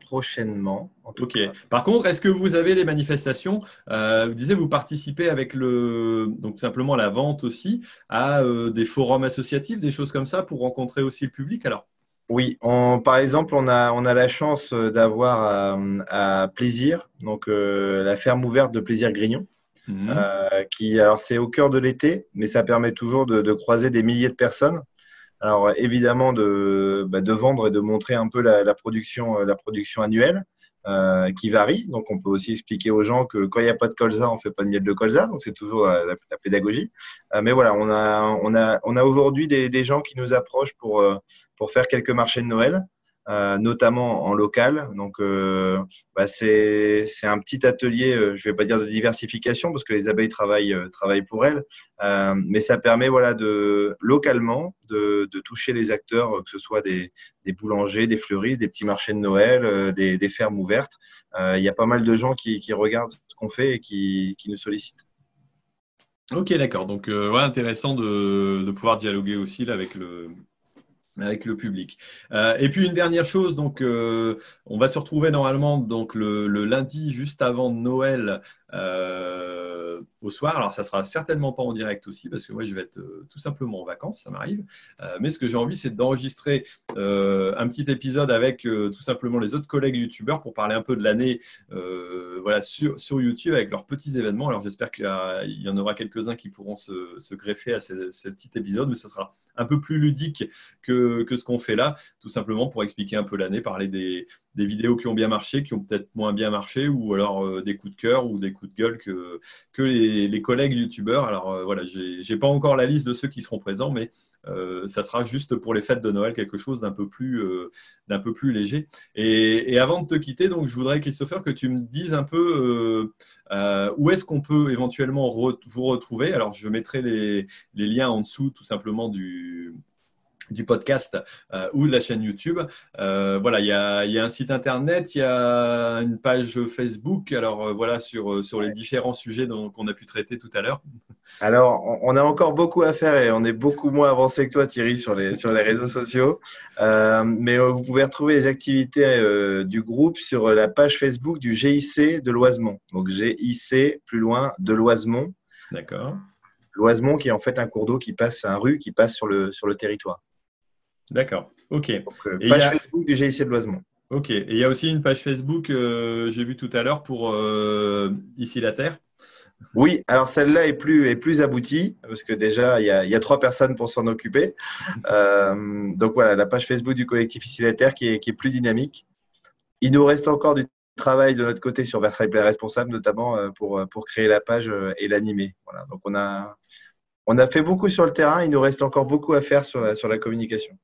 prochainement. ok. Par contre, est-ce que vous avez des manifestations Vous disiez, vous participez avec le, donc simplement la vente aussi, à des forums associatifs, des choses comme ça, pour rencontrer aussi le public. Alors? Oui, par exemple, on a, on a la chance d'avoir à, Plaisir, donc la ferme ouverte de Plaisir Grignon. Mhm. Euh, qui, alors c'est au cœur de l'été, mais ça permet toujours de, croiser des milliers de personnes. Alors évidemment de, bah, vendre et de montrer un peu la, production, la production annuelle. Euh, qui varie. Donc, on peut aussi expliquer aux gens que quand il n'y a pas de colza, on fait pas de miel de colza. Donc, c'est toujours la, pédagogie. Euh, mais voilà, on a, on a, on a aujourd'hui des, des, gens qui nous approchent pour, pour faire quelques marchés de Noël. Euh, notamment en local. Donc, euh, bah, c'est un petit atelier, euh, je ne vais pas dire de diversification parce que les abeilles travaillent, pour elles, mais ça permet voilà, de, localement de, toucher les acteurs, que ce soit des, des, boulangers, des fleuristes, des petits marchés de Noël, des, fermes ouvertes. Il y a pas mal de gens qui, regardent ce qu'on fait et qui, nous sollicitent. Ok, d'accord. Donc, intéressant de, de, pouvoir dialoguer aussi là, avec le, avec le public. Euh, et puis une dernière chose, donc euh, on va se retrouver normalement donc le, lundi juste avant Noël euh, au soir. Alors ça sera certainement pas en direct aussi parce que moi je vais être tout simplement en vacances, ça m'arrive. mais ce que j'ai envie c'est d'enregistrer un petit épisode avec tout simplement les autres collègues youtubeurs pour parler un peu de l'année voilà sur, YouTube avec leurs petits événements. Alors j'espère qu'il y, en aura quelques uns qui pourront se, greffer à ce, petit épisode, mais ce sera un peu plus ludique que que, ce qu'on fait là, tout simplement pour expliquer un peu l'année, parler des, vidéos qui ont bien marché, qui ont peut-être moins bien marché, ou alors euh, des coups de cœur ou des coups de gueule que, les, collègues youtubeurs. Alors euh, voilà, j'ai pas encore la liste de ceux qui seront présents, mais euh, ça sera juste pour les fêtes de Noël quelque chose d'un peu plus d'un peu plus léger. Et, avant de te quitter, donc je voudrais Christopher que tu me dises un peu où est-ce qu'on peut éventuellement vous retrouver. Alors je mettrai les, les liens en dessous tout simplement du du podcast euh, ou de la chaîne YouTube. Euh, voilà, il y, a, y, a, un site internet, il y a une page Facebook. Alors euh, voilà sur, sur les différents sujets qu'on a pu traiter tout à l'heure. Alors, on a encore beaucoup à faire et on est beaucoup moins avancé que toi, Thierry, sur les, sur les réseaux sociaux. mais vous pouvez retrouver les activités du groupe sur la page Facebook du GIC de Loisemont. Donc GIC plus loin de Loisemont. D'accord. Loisemont qui est en fait un cours d'eau qui passe, un rue qui passe sur le, sur le territoire. D'accord, ok. Euh, page Facebook du GIC de Loisemont. Ok, et il y a aussi une page Facebook, euh, j'ai vu tout à l'heure, pour euh, Ici la Terre. Oui, alors celle-là est plus, est plus aboutie, parce que déjà, il y a, trois personnes pour s'en occuper. donc voilà, la page Facebook du collectif Ici la Terre qui est, qui est plus dynamique. Il nous reste encore du travail de notre côté sur Versailles Play Responsable, notamment pour, pour créer la page et l'animer. Voilà, donc on a, on a fait beaucoup sur le terrain, il nous reste encore beaucoup à faire sur la, sur la communication.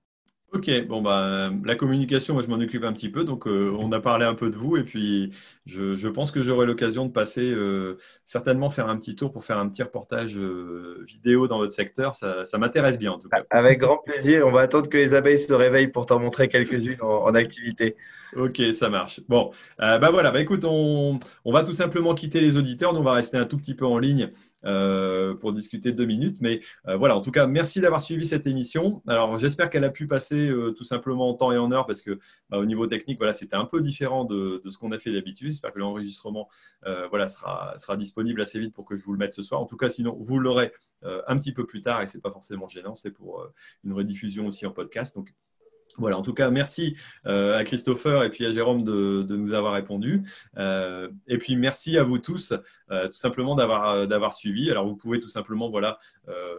Ok, bon bah la communication, moi je m'en occupe un petit peu, donc euh, on a parlé un peu de vous et puis je, pense que j'aurai l'occasion de passer euh, certainement faire un petit tour pour faire un petit reportage euh, vidéo dans votre secteur. Ça, m'intéresse bien en tout cas. Avec grand plaisir. On va attendre que les abeilles se réveillent pour t'en montrer quelques-unes en, activité. Ok, ça marche. Bon, bah voilà, bah écoute, on, va tout simplement quitter les auditeurs. Nous, on va rester un tout petit peu en ligne pour discuter deux minutes. Mais voilà, en tout cas, merci d'avoir suivi cette émission. Alors, j'espère qu'elle a pu passer tout simplement en temps et en heure parce que bah, au niveau technique, voilà, c'était un peu différent de, de ce qu'on a fait d'habitude. J'espère que l'enregistrement euh, voilà, sera, sera disponible assez vite pour que je vous le mette ce soir. En tout cas, sinon, vous l'aurez euh, un petit peu plus tard et ce n'est pas forcément gênant. C'est pour euh, une rediffusion aussi en podcast. Donc, voilà, en tout cas, merci euh, à Christopher et puis à Jérôme de, nous avoir répondu. Euh, et puis merci à vous tous, euh, tout simplement d'avoir suivi. Alors vous pouvez tout simplement voilà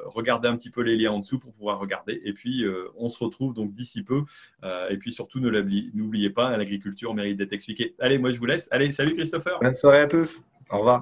regarder un petit peu les liens en dessous pour pouvoir regarder. Et puis on se retrouve donc d'ici peu. et puis surtout n'oubliez pas, l'agriculture mérite d'être expliquée. Allez, moi je vous laisse. Allez, salut Christopher. Bonne soirée à tous. Au revoir.